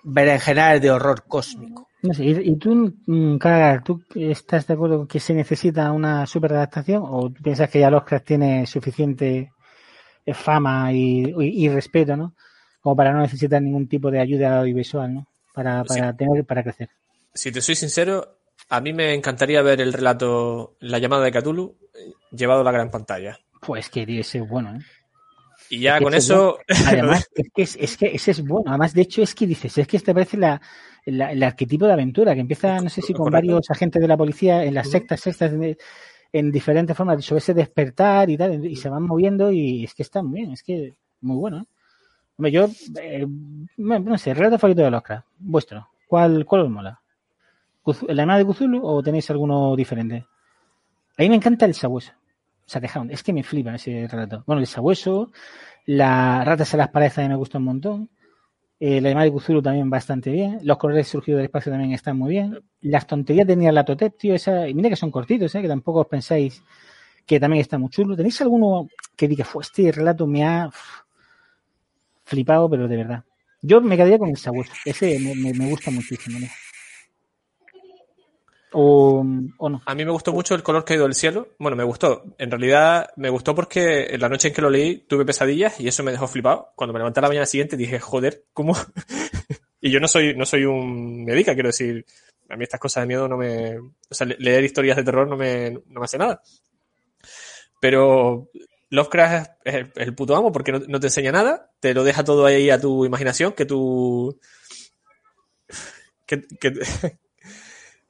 berenjenales de horror cósmico. No sé, ¿y, y tú, mm, Calagar, tú estás de acuerdo con que se necesita una superadaptación o tú piensas que ya Lovecraft tiene suficiente eh, fama y, y- y respeto, ¿no? Como para no necesitar ningún tipo de ayuda audiovisual, ¿no? Para, para tener, para crecer. Si te soy sincero, a mí me encantaría ver el relato La llamada de Cthulhu llevado a la gran pantalla. Pues que ese es bueno, ¿eh? Y ya Es que con eso, Además, <laughs> es que, es, es que ese es bueno. Además, de hecho, es que dices, es que este parece la, la- el arquetipo de aventura, que empieza, no sé si con Correcto. varios agentes de la policía en las sectas, sextas, de- en diferentes formas, sobre ese despertar y tal, y se van moviendo y es que está muy bien, es que muy bueno. ¿eh? Hombre, yo, eh, no no sé, relato favorito de Lovecraft, vuestro, ¿cuál, cuál os mola? ¿La llamada de Cthulhu o tenéis alguno diferente? A mí me encanta el sabueso. O sea, Hound. Es que me flipa ese relato. Bueno, el sabueso, la ratas en las paredes también me gusta un montón. Eh, la de Cthulhu también bastante bien. Los colores surgidos del espacio también están muy bien. Las tonterías de Nyarlathotep, tío, esa, y mira que son cortitos, ¿eh? que tampoco os pensáis que también está muy chulo. ¿Tenéis alguno que diga, fue este relato me ha flipado, pero de verdad? Yo me quedaría con el sabueso. Ese me, me- me gusta muchísimo. ¿no? O, no. a mí me gustó mucho el color caído del cielo. Bueno, me gustó. En realidad, me gustó porque en la noche en que lo leí tuve pesadillas y eso me dejó flipado. Cuando me levanté la mañana siguiente dije, joder, ¿cómo? <laughs> y yo no soy, no soy un médica, quiero decir, a mí estas cosas de miedo no me. O sea, le- leer historias de terror no me, no me hace nada. Pero Lovecraft es el, puto amo porque no, no te enseña nada, te lo deja todo ahí a tu imaginación, que tú. Que- <laughs>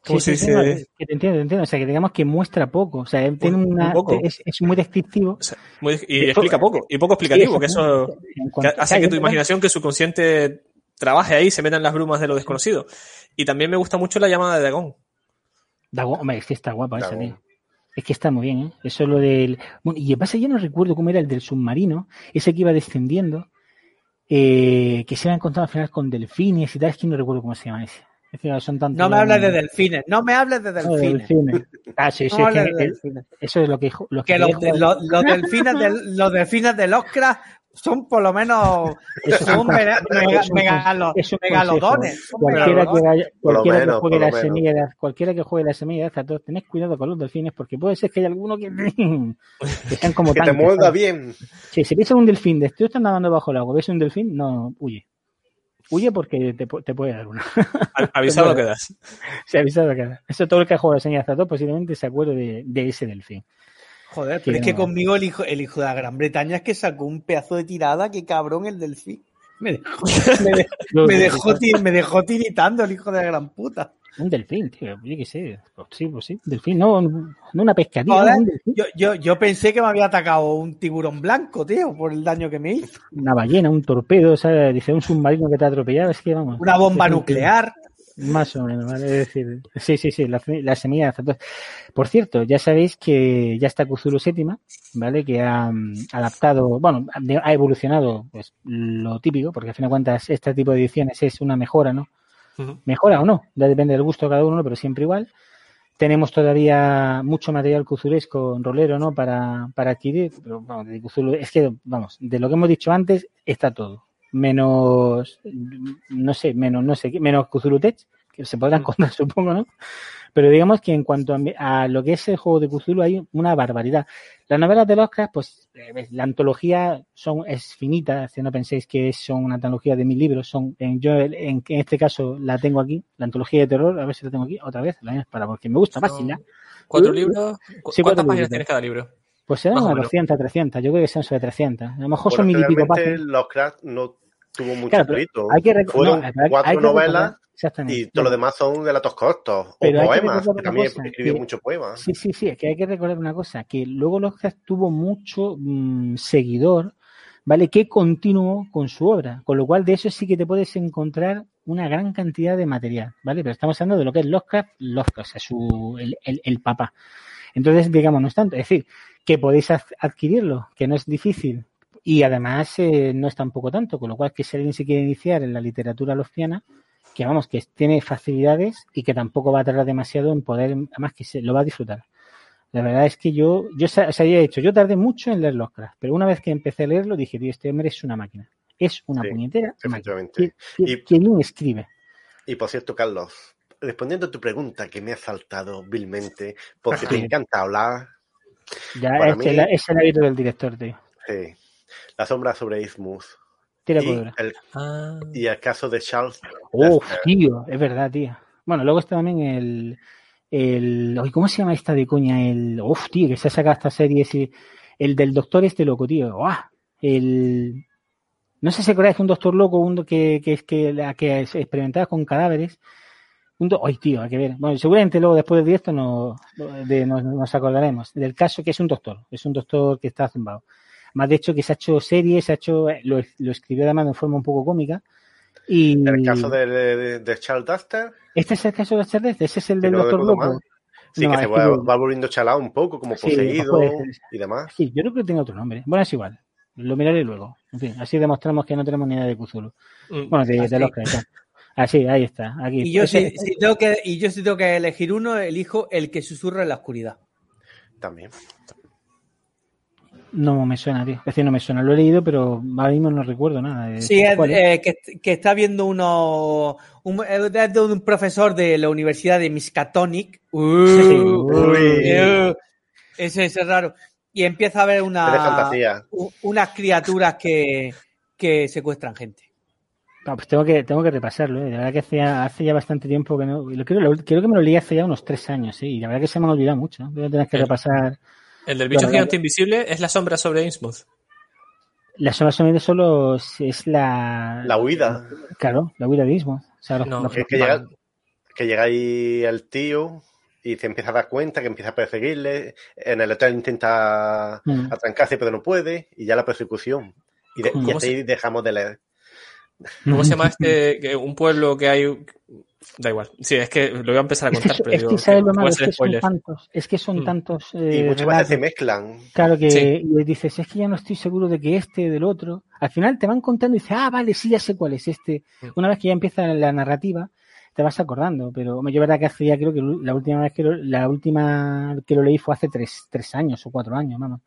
¿Cómo Sí, se sí, sí, dice? no, que te entiendo, te entiendo. O sea, que digamos que muestra poco. O sea, él tiene una. poco. Es, es muy descriptivo. O sea, muy- y De- explica poco, y poco explicativo, Sí, que eso que hace que tu imaginación, que su consciente trabaje ahí, se meta en las brumas de lo desconocido. Y también me gusta mucho la llamada de Dagón. Da gu- hombre, es que está guapa esa, tío. Es que está muy bien, ¿eh? Eso es lo del. Bueno, y pasa, yo no recuerdo cómo era el del submarino, ese que iba descendiendo, eh, que se iba encontrado al final con delfines y tal, es que no recuerdo cómo se llama ese. Son. No me hables de delfines, no me hables de delfines. delfines. Ah, sí, sí, No es que hables de el- delfines. eso es lo que. Lo que Que los, quería- los, los delfines de, los delfines de Lovecraft son por lo menos Eso son megalodones. Cualquiera que, vaya- juegue la semilla de, cualquiera que juegue la semilla de Azaroth, tened cuidado con los delfines porque puede ser que hay alguno que, <laughs> que sean como Que te tanques, mueva ¿sabes? bien. Sí, si ves un delfín, de tú estás nadando bajo el agua, ves un delfín, no, huye. Huye porque te, te puede dar una. <laughs> Avisado quedas. Se ha avisado que Eso todo el que ha jugado de Azaroth posiblemente se acuerde de, de ese delfín. Joder, pero es que conmigo el hijo, el hijo de la Gran Bretaña es que sacó un pedazo de tirada, que cabrón el delfín. Me dejó, <laughs> me de- me dejó, me dejó tiritando el hijo de la gran puta. Un delfín, tío, yo qué sé. Pues sí, pues sí, un delfín, no, no una pescadilla, no, un. Yo, yo, yo pensé que me había atacado un tiburón blanco, tío, por el daño que me hizo. Una ballena, un torpedo, ¿sabes? Dice un submarino que te ha atropellado, es que vamos. Una bomba nuclear. Más o menos, ¿vale? Es decir, sí, sí, sí, la, la semilla. Por cierto, ya sabéis que ya está Cthulhu séptima, ¿vale? Que ha mm, adaptado, bueno, ha ha evolucionado pues lo típico, porque al fin de cuentas este tipo de ediciones es una mejora, ¿no? Mejora o no, ya depende del gusto de cada uno, pero siempre igual. Tenemos todavía mucho material cthulesco rolero, ¿no? Para, para adquirir, pero vamos, de es que, vamos, de lo que hemos dicho antes, está todo. Menos, no sé, menos, no sé, menos Cthulhu Tech, que se podrán contar, <laughs> supongo, ¿no? Pero digamos que en cuanto a, a lo que es el juego de Cthulhu hay una barbaridad. Las novelas de Lovecraft, pues eh, la antología son, es finita, si no penséis que son una antología de mil libros, son, en, yo en, en este caso la tengo aquí, la antología de terror, a ver si la tengo aquí otra vez, la para porque me gusta fácil, ¿ya? ¿Cuatro libros? ¿Cu- Sí, ¿Cuántas cuatro páginas tienes cada libro? Pues serán Más o unas menos. 200, 300, yo creo que son sobre 300. A lo mejor son Bueno, mil y pico páginas. Lovecraft no tuvo mucho Claro, escrito. hay que Fueron no, pero hay- cuatro hay que novelas y todo lo demás son relatos cortos. O Pero que poemas, que también cosa, escribió muchos poemas. Sí, sí, sí, es que hay que recordar una cosa, que luego Lovecraft tuvo mucho mm, seguidor ¿vale? Que continuó con su obra, con lo cual de eso sí que te puedes encontrar una gran cantidad de material, ¿vale? Pero estamos hablando de lo que es Lovecraft, Lovecraft, o sea, su, el, el, el papá. Entonces, digamos, no es tanto, es decir, que podéis adquirirlo, que no es difícil, y además eh, no es tampoco tanto, con lo cual que si alguien se quiere iniciar en la literatura loftiana, que vamos, que tiene facilidades y que tampoco va a tardar demasiado en poder, además que se lo va a disfrutar. La verdad es que yo, yo se había hecho, yo tardé mucho en leer Lovecraft, pero una vez que empecé a leerlo dije, tío, este hombre es una máquina. Es una Sí, puñetera efectivamente. Que bien escribe. Y por cierto, Carlos, respondiendo a tu pregunta que me ha saltado vilmente, porque te encanta hablar, Ya es, mí- es el hábito del director, tío. sí, la sombra sobre Ismuth Tira y cordura. el, Ah, y el caso de Charles. Uf, Dexter. tío, es verdad, tío. Bueno, luego está también el. el ¿Cómo se llama esta de coña? El. Uf, tío, que se ha sacado esta serie. ese- el del doctor este loco, tío. ¡Guau! El. No sé si acordáis que un doctor loco, uno que, que es que, la, que experimentaba con cadáveres. Un do- Ay, tío, hay que ver. Bueno, seguramente luego después del directo nos, de- nos, nos acordaremos del caso que es un doctor. Es un doctor que está zumbado. Más de hecho que se ha hecho series, se ha hecho, lo, lo escribió además de forma un poco cómica. Y El caso de, de- de Charles Dexter, ¿Este es el caso de Charles? ¿Ese es el del no doctor loco? mal. Sí, No, que se va, va volviendo chalado un poco, como Sí, poseído y demás. Sí, yo creo que tiene otro nombre. Bueno, es igual. Lo miraré luego. En fin, así demostramos que no tenemos ni idea de Cthulhu. mm, Bueno, de, de los que. Así, ahí está. Aquí. Y yo, si, si tengo que, y yo si tengo que elegir uno, elijo el que susurra en la oscuridad. También. No me suena, tío. Es decir, no me suena. Lo he leído, pero ahora mismo no recuerdo nada. de- Sí, es, eh, que, que está viendo uno. Un, es de un profesor de la Universidad de Miskatonic. Uh, Uy. uh, ese es raro. Y empieza a ver una, u- unas criaturas que, que secuestran gente. Ah, pues tengo que, tengo que repasarlo, ¿eh? La verdad que hace ya, hace ya bastante tiempo que no. Lo creo, lo- creo que me lo leí hace ya unos tres años, ¿sí? Y la verdad que se me ha olvidado mucho. ¿no? Voy a tener que repasar. El del bicho Bueno, gigante invisible es la sombra sobre Innsmouth. La sombra sonido solo es, es la. La huida. Claro, la huida de Ismo. O sea, No, los- Es que llega, que llega ahí el tío y se empieza a dar cuenta que empieza a perseguirle. En el hotel intenta Mm. atrancarse, pero no puede. Y ya la persecución. Y, de, y ¿Cómo así dejamos de leer. ¿Cómo se llama <laughs> este? que un pueblo que hay. Da igual. Sí, es que lo voy a empezar a Es contar, pero es digo, que ¿sabes lo puede malo? Es que son tantos, es que son Mm. tantos Y eh, muchas veces se mezclan. Claro que Sí. y dices, es que ya no estoy seguro de que este, del otro. Al final te van contando y dices, ah, vale, sí, ya sé cuál es este. Mm. Una vez que ya empieza la narrativa, te vas acordando. Pero yo verdad que hace ya, creo que la última vez que lo, la última que lo leí fue hace tres, tres años o cuatro años, vamos.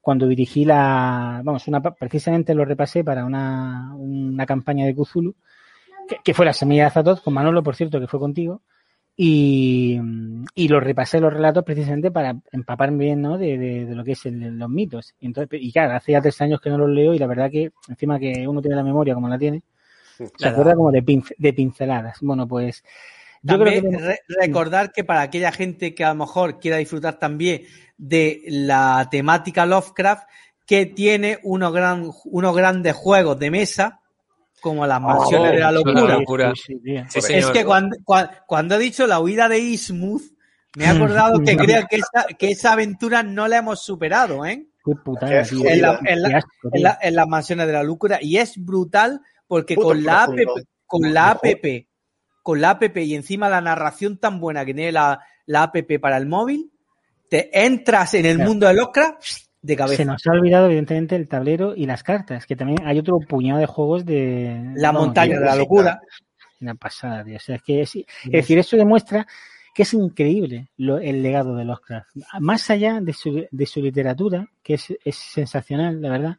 Cuando dirigí la, vamos, una, precisamente lo repasé para una, una campaña de Cthulhu, que, que fue la semilla de Azatoth, con Manolo, por cierto, que fue contigo. Y, y lo repasé los relatos precisamente para empaparme bien ¿no? de, de, de lo que es el- los mitos. Y, entonces, y claro, hace ya tres años que no los leo y la verdad que encima que uno tiene la memoria como la tiene, se acuerda como de, pince- de pinceladas. Bueno, pues yo También creo que... re- recordar que para aquella gente que a lo mejor quiera disfrutar también de la temática Lovecraft, que tiene unos, gran, unos grandes juegos de mesa, como las mansiones de la es locura. una locura. Sí, sí, tío. Sí, es que cuando, cua- cuando, he dicho la huida de Ismuth, me he acordado que <laughs> creo que esa, que esa aventura no la hemos superado, ¿eh? Qué putada, Es tío. En, la- en la- Qué asco, en, tío. la- en las mansiones de la locura. Y es brutal porque Puto con la app, con la app, con la app y encima la narración tan buena que tiene la, la app para el móvil, te entras en el Claro. mundo de Lovecraft de cabeza. Se nos ha olvidado, evidentemente, el tablero y las cartas, que también hay otro puñado de juegos de... La montaña de la locura. Una pasada, tío. O sea, es que es, es decir, eso demuestra que es increíble lo- el legado de Lovecraft. Más allá de su, de su literatura, que es, es sensacional, la verdad,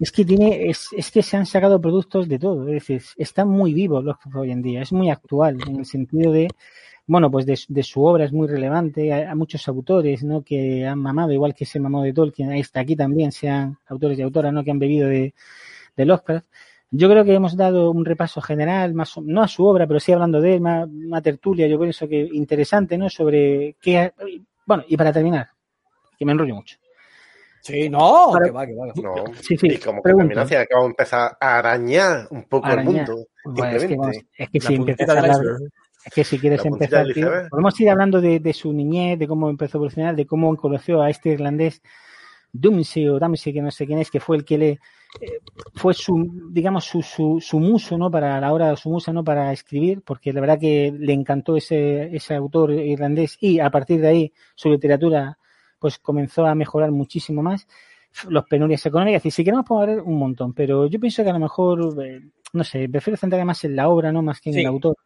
es que tiene, es, es que se han sacado productos de todo. Es decir, está muy vivo Lovecraft hoy en día, es muy actual en el sentido de, bueno, pues de, su- de su obra es muy relevante. Hay, muchos autores, ¿no? Que han mamado, igual que se mamó de Tolkien, ahí está aquí también, sean autores y autoras, ¿no? Que han bebido de, de Lovecraft. Yo creo que hemos dado un repaso general, más no a su obra, pero sí hablando de él, una, una tertulia, yo pienso que interesante, ¿no? Sobre qué. Bueno, y para terminar, que me enrollo mucho. Sí, no, Para- que va, que va. que. No. Sí, sí, y como pregunta. terminancia acabo de empezar a arañar un poco Arañar. el mundo. Bueno, es que, vamos, Simplemente. es que La si empiezas a hablar, es que si quieres empezar, tío, podemos ir hablando de, de su niñez, de cómo empezó a evolucionar, de cómo conoció a este irlandés Dumsey o Dumsey, que no sé quién es, que fue el que le, fue su, digamos, su, su, su muso, ¿no? Para la hora, su musa, ¿no? Para escribir, porque la verdad que le encantó ese, ese autor irlandés y a partir de ahí su literatura, pues comenzó a mejorar muchísimo más. Los penurias económicas, y si queremos podemos hablar un montón, pero yo pienso que a lo mejor, eh, no sé, prefiero centrarme más en la obra, ¿no? Más que en Sí. el autor.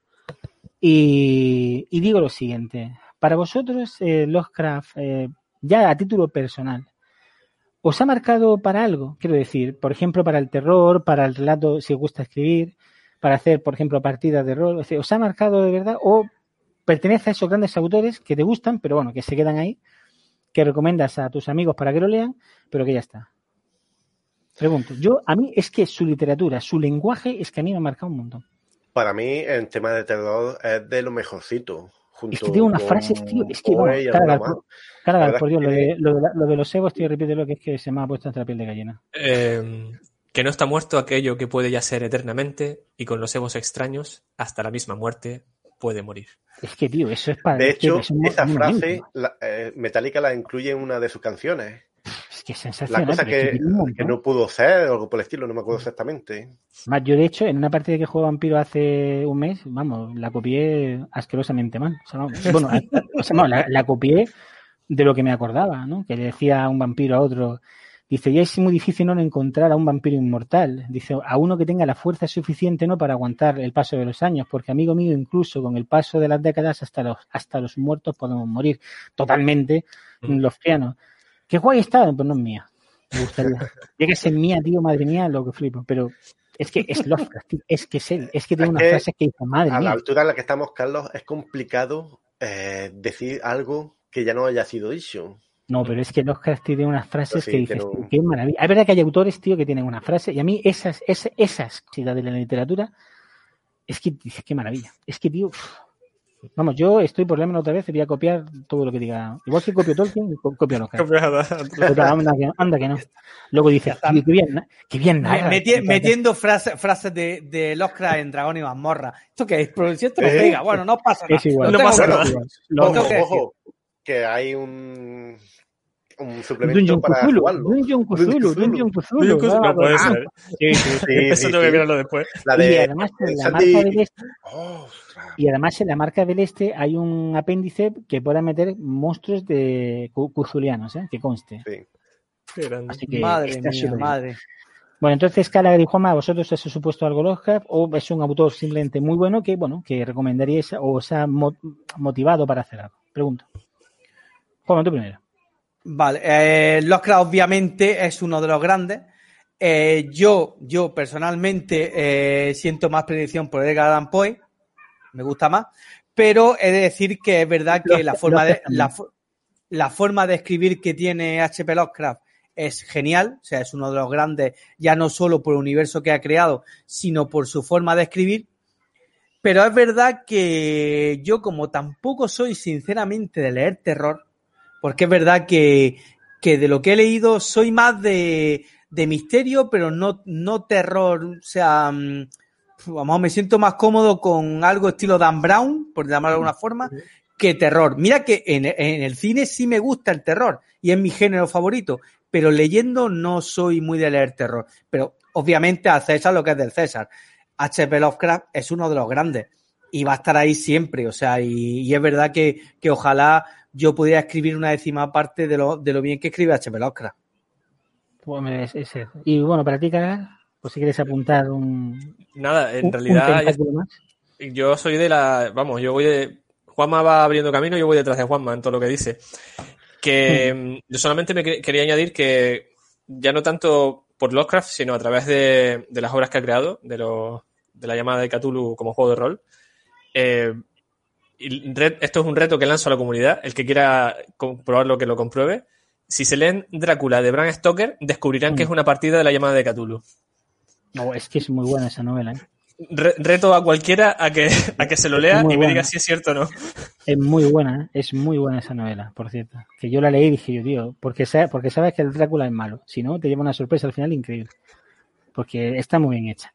Y, y digo lo siguiente, para vosotros, eh, Lovecraft, eh, ya a título personal, ¿Os ha marcado para algo? Quiero decir, por ejemplo, para el terror, para el relato, si os gusta escribir, para hacer, por ejemplo, partidas de rol. ¿Os ha marcado de verdad o pertenece a esos grandes autores que te gustan, pero bueno, que se quedan ahí, que recomiendas a tus amigos para que lo lean, pero que ya está? Pregunto, yo, a mí es que su literatura, su lenguaje, es que a mí me ha marcado un montón. Para mí, en tema de terror, es de lo mejorcito. Junto Es que tiene unas con frases, tío, es que, bueno, por, Dios, lo de, lo, de, la- lo de los egos, tío, repítelo, que es que se me ha puesto hasta la piel de gallina. Eh, que no está muerto aquello que puede ya ser eternamente y con los egos extraños hasta la misma muerte puede morir. Es que, tío, eso es para... De hecho, es un- esa un frase, la- eh, Metallica la incluye en una de sus canciones. Es que es La sensacional. cosa pero es que, que no pudo ser, o algo por el estilo, no me acuerdo exactamente. Más, yo de hecho, en una partida que jugué Vampiro hace un mes, vamos, la copié asquerosamente mal. O sea, no, bueno, a- <laughs> o sea, no, la, la copié de lo que me acordaba, ¿no? Que le decía a un vampiro a otro, dice, ya es muy difícil no encontrar a un vampiro inmortal. Dice, a uno que tenga la fuerza suficiente, ¿no? Para aguantar el paso de los años, porque amigo mío, incluso con el paso de las décadas hasta los, hasta los muertos podemos morir totalmente Mm. los pianos. Qué guay está, pues no es mía. Me gustaría. <laughs> Llega a ser mía, tío, madre mía, lo que flipo. Pero es que es Lovecraft, tío. Es que es él. Es que tiene unas que frases que dice, madre A la altura en la que estamos, Carlos, es complicado eh, decir algo que ya no haya sido dicho. No, pero es que Lovecraft tiene unas frases sí, que dices, tío, qué maravilla. Es verdad que hay autores, tío, que tienen una frase, y a mí esas, esas, esas cosas de la literatura, es que dices, qué maravilla. Es que, tío, uf. vamos, yo estoy por lo otra vez y voy a copiar todo lo que diga. Igual que copio Tolkien, co- copio Lovecraft. Total, anda, que, anda que no. Luego dices, tío, qué bien, na- qué bien meti- metiendo frases, frases de, de Lovecraft en Dragón y Mazmorra. ¿Esto qué es? Pero si esto no Eh, pega. Bueno, no pasa nada. Es igual. Lo No pasa nada. Lo ojo, que hay un, un suplemento Dungeon para Cthulhu, jugarlo. Dungeon Cthulhu, Cthulhu. Dungeon Cthulhu. Dungeon Cthulhu, no puede Ah, ser. Sí, sí, sí. <laughs> Sí, Eso sí, tengo que mirarlo después. La Y de además en la Sandy- marca del este, y además en la marca del este hay un apéndice que pueda meter monstruos de cu- cuzulianos, ¿eh? que conste. Así que Madre está mía, madre. Bueno, entonces, Calagar y Juanma, ¿a vosotros os ha supuesto algo Lovecraft o es un autor simplemente muy bueno que, bueno, que recomendaríais o os ha mo- motivado para hacer algo? Pregunto. Juanma, tú primero. Vale, eh, Lovecraft obviamente es uno de los grandes. Eh, yo, yo personalmente eh, siento más predicción por Edgar Allan Poe, me gusta más, pero he de decir que es verdad que la forma de la forma de escribir que tiene H.P. Lovecraft es genial, o sea, es uno de los grandes, ya no solo por el universo que ha creado, sino por su forma de escribir. Pero es verdad que yo, como tampoco soy sinceramente de leer terror, porque es verdad que, que de lo que he leído soy más de, de misterio, pero no, no terror. O sea, mm, vamos, me siento más cómodo con algo estilo Dan Brown, por llamarlo de alguna forma, que terror. Mira que en, en el cine sí me gusta el terror y es mi género favorito, pero leyendo no soy muy de leer terror. Pero obviamente al César lo que es del César. H.P. Lovecraft es uno de los grandes y va a estar ahí siempre. O sea, y, y es verdad que, que ojalá yo pudiera escribir una décima parte de lo, de lo bien que escribe H.P. Lovecraft. Bueno, es- es eso. Y bueno, para ti, Calagar, pues si quieres apuntar un, Nada, en un- un realidad más. yo soy de la. Vamos, yo voy de. Juanma va abriendo camino, yo voy detrás de Juanma en todo lo que dice. Que mm, yo solamente me que- quería añadir que ya no tanto por Lovecraft, sino a través de, de las obras que ha creado, de, los de la llamada de Cthulhu como juego de rol. eh, y esto es un reto que lanzo a la comunidad. El que quiera comprobarlo, que lo compruebe. Si se leen Drácula de Bram Stoker, descubrirán que Mm. es una partida de la llamada de Cthulhu. No, es que es muy buena esa novela. ¿eh? Re- reto a cualquiera a que, <laughs> a que se lo lea y me buena. diga si es cierto o no. Es muy buena, ¿eh? es muy buena esa novela, por cierto. Que yo la leí y dije yo, tío, porque, sa- porque sabes que el Drácula es malo. Si no, te lleva una sorpresa al final increíble. Porque está muy bien hecha.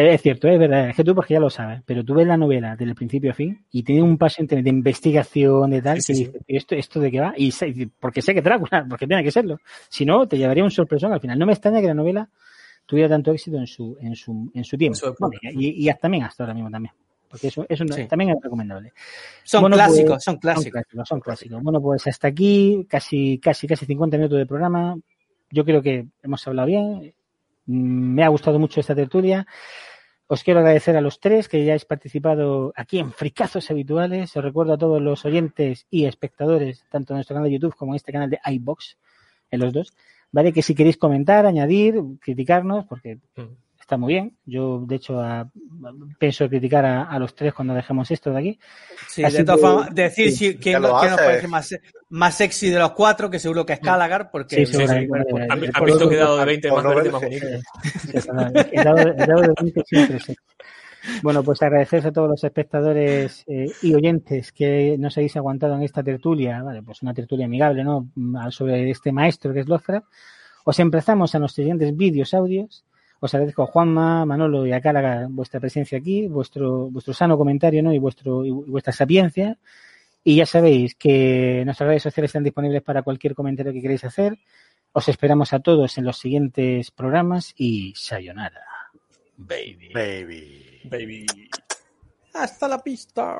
Es cierto, es verdad, es que tú porque ya lo sabes, pero tú ves la novela desde el principio a fin y tiene un paso de investigación, de tal, Sí, que sí, dices, ¿esto, ¿esto de qué va? Y sé- porque sé que Drácula, <laughs> porque tiene que serlo. Si no, te llevaría un sorpresón al final. No me extraña que la novela tuviera tanto éxito en su, en su, en su tiempo. Su. Bueno, y, y también hasta ahora mismo también. Porque eso, eso no- Sí. también es recomendable. Son Bueno, clásicos, pues, son clásicos. Son clásicos, son clásicos. Bueno, pues hasta aquí, casi, casi, casi 50 minutos de programa. Yo creo que hemos hablado bien. Mm, Me ha gustado mucho esta tertulia. Os quiero agradecer a los tres que ya habéis participado aquí en Fricazos Habituales. Os recuerdo a todos los oyentes y espectadores, tanto en nuestro canal de YouTube como en este canal de iBox, en los dos, ¿vale? Que si queréis comentar, añadir, criticarnos, porque Mm. Está muy bien. Yo, de hecho, a- pienso criticar a, a los tres cuando dejemos esto de aquí. Sí, Así de todas formas, decir sí, si, quién, ya lo quién nos parece más, más sexy de los cuatro, que seguro que es Calagar, porque Sí, Sí, sí. Vale, ¿Has visto que he dado de 20 Por más no verde más bonito? El dado, de 20 siempre sí. Bueno, pues agradecer a todos los espectadores eh, y oyentes que nos habéis aguantado en esta tertulia, vale, pues una tertulia amigable, ¿no? Mm, Sobre este maestro que es Lovecraft. Os emplazamos a los siguientes vídeos, audios. Os agradezco a Juanma, Manolo y a Cálaga vuestra presencia aquí, vuestro, vuestro sano comentario, ¿no? Y vuestro, y vuestra sapiencia. Y ya sabéis que nuestras redes sociales están disponibles para cualquier comentario que queráis hacer. Os esperamos a todos en los siguientes programas y sayonara. Baby. Baby. Baby. hasta la pista.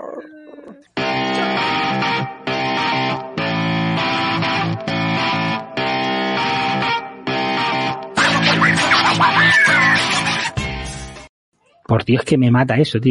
Por Dios que me mata eso, tío.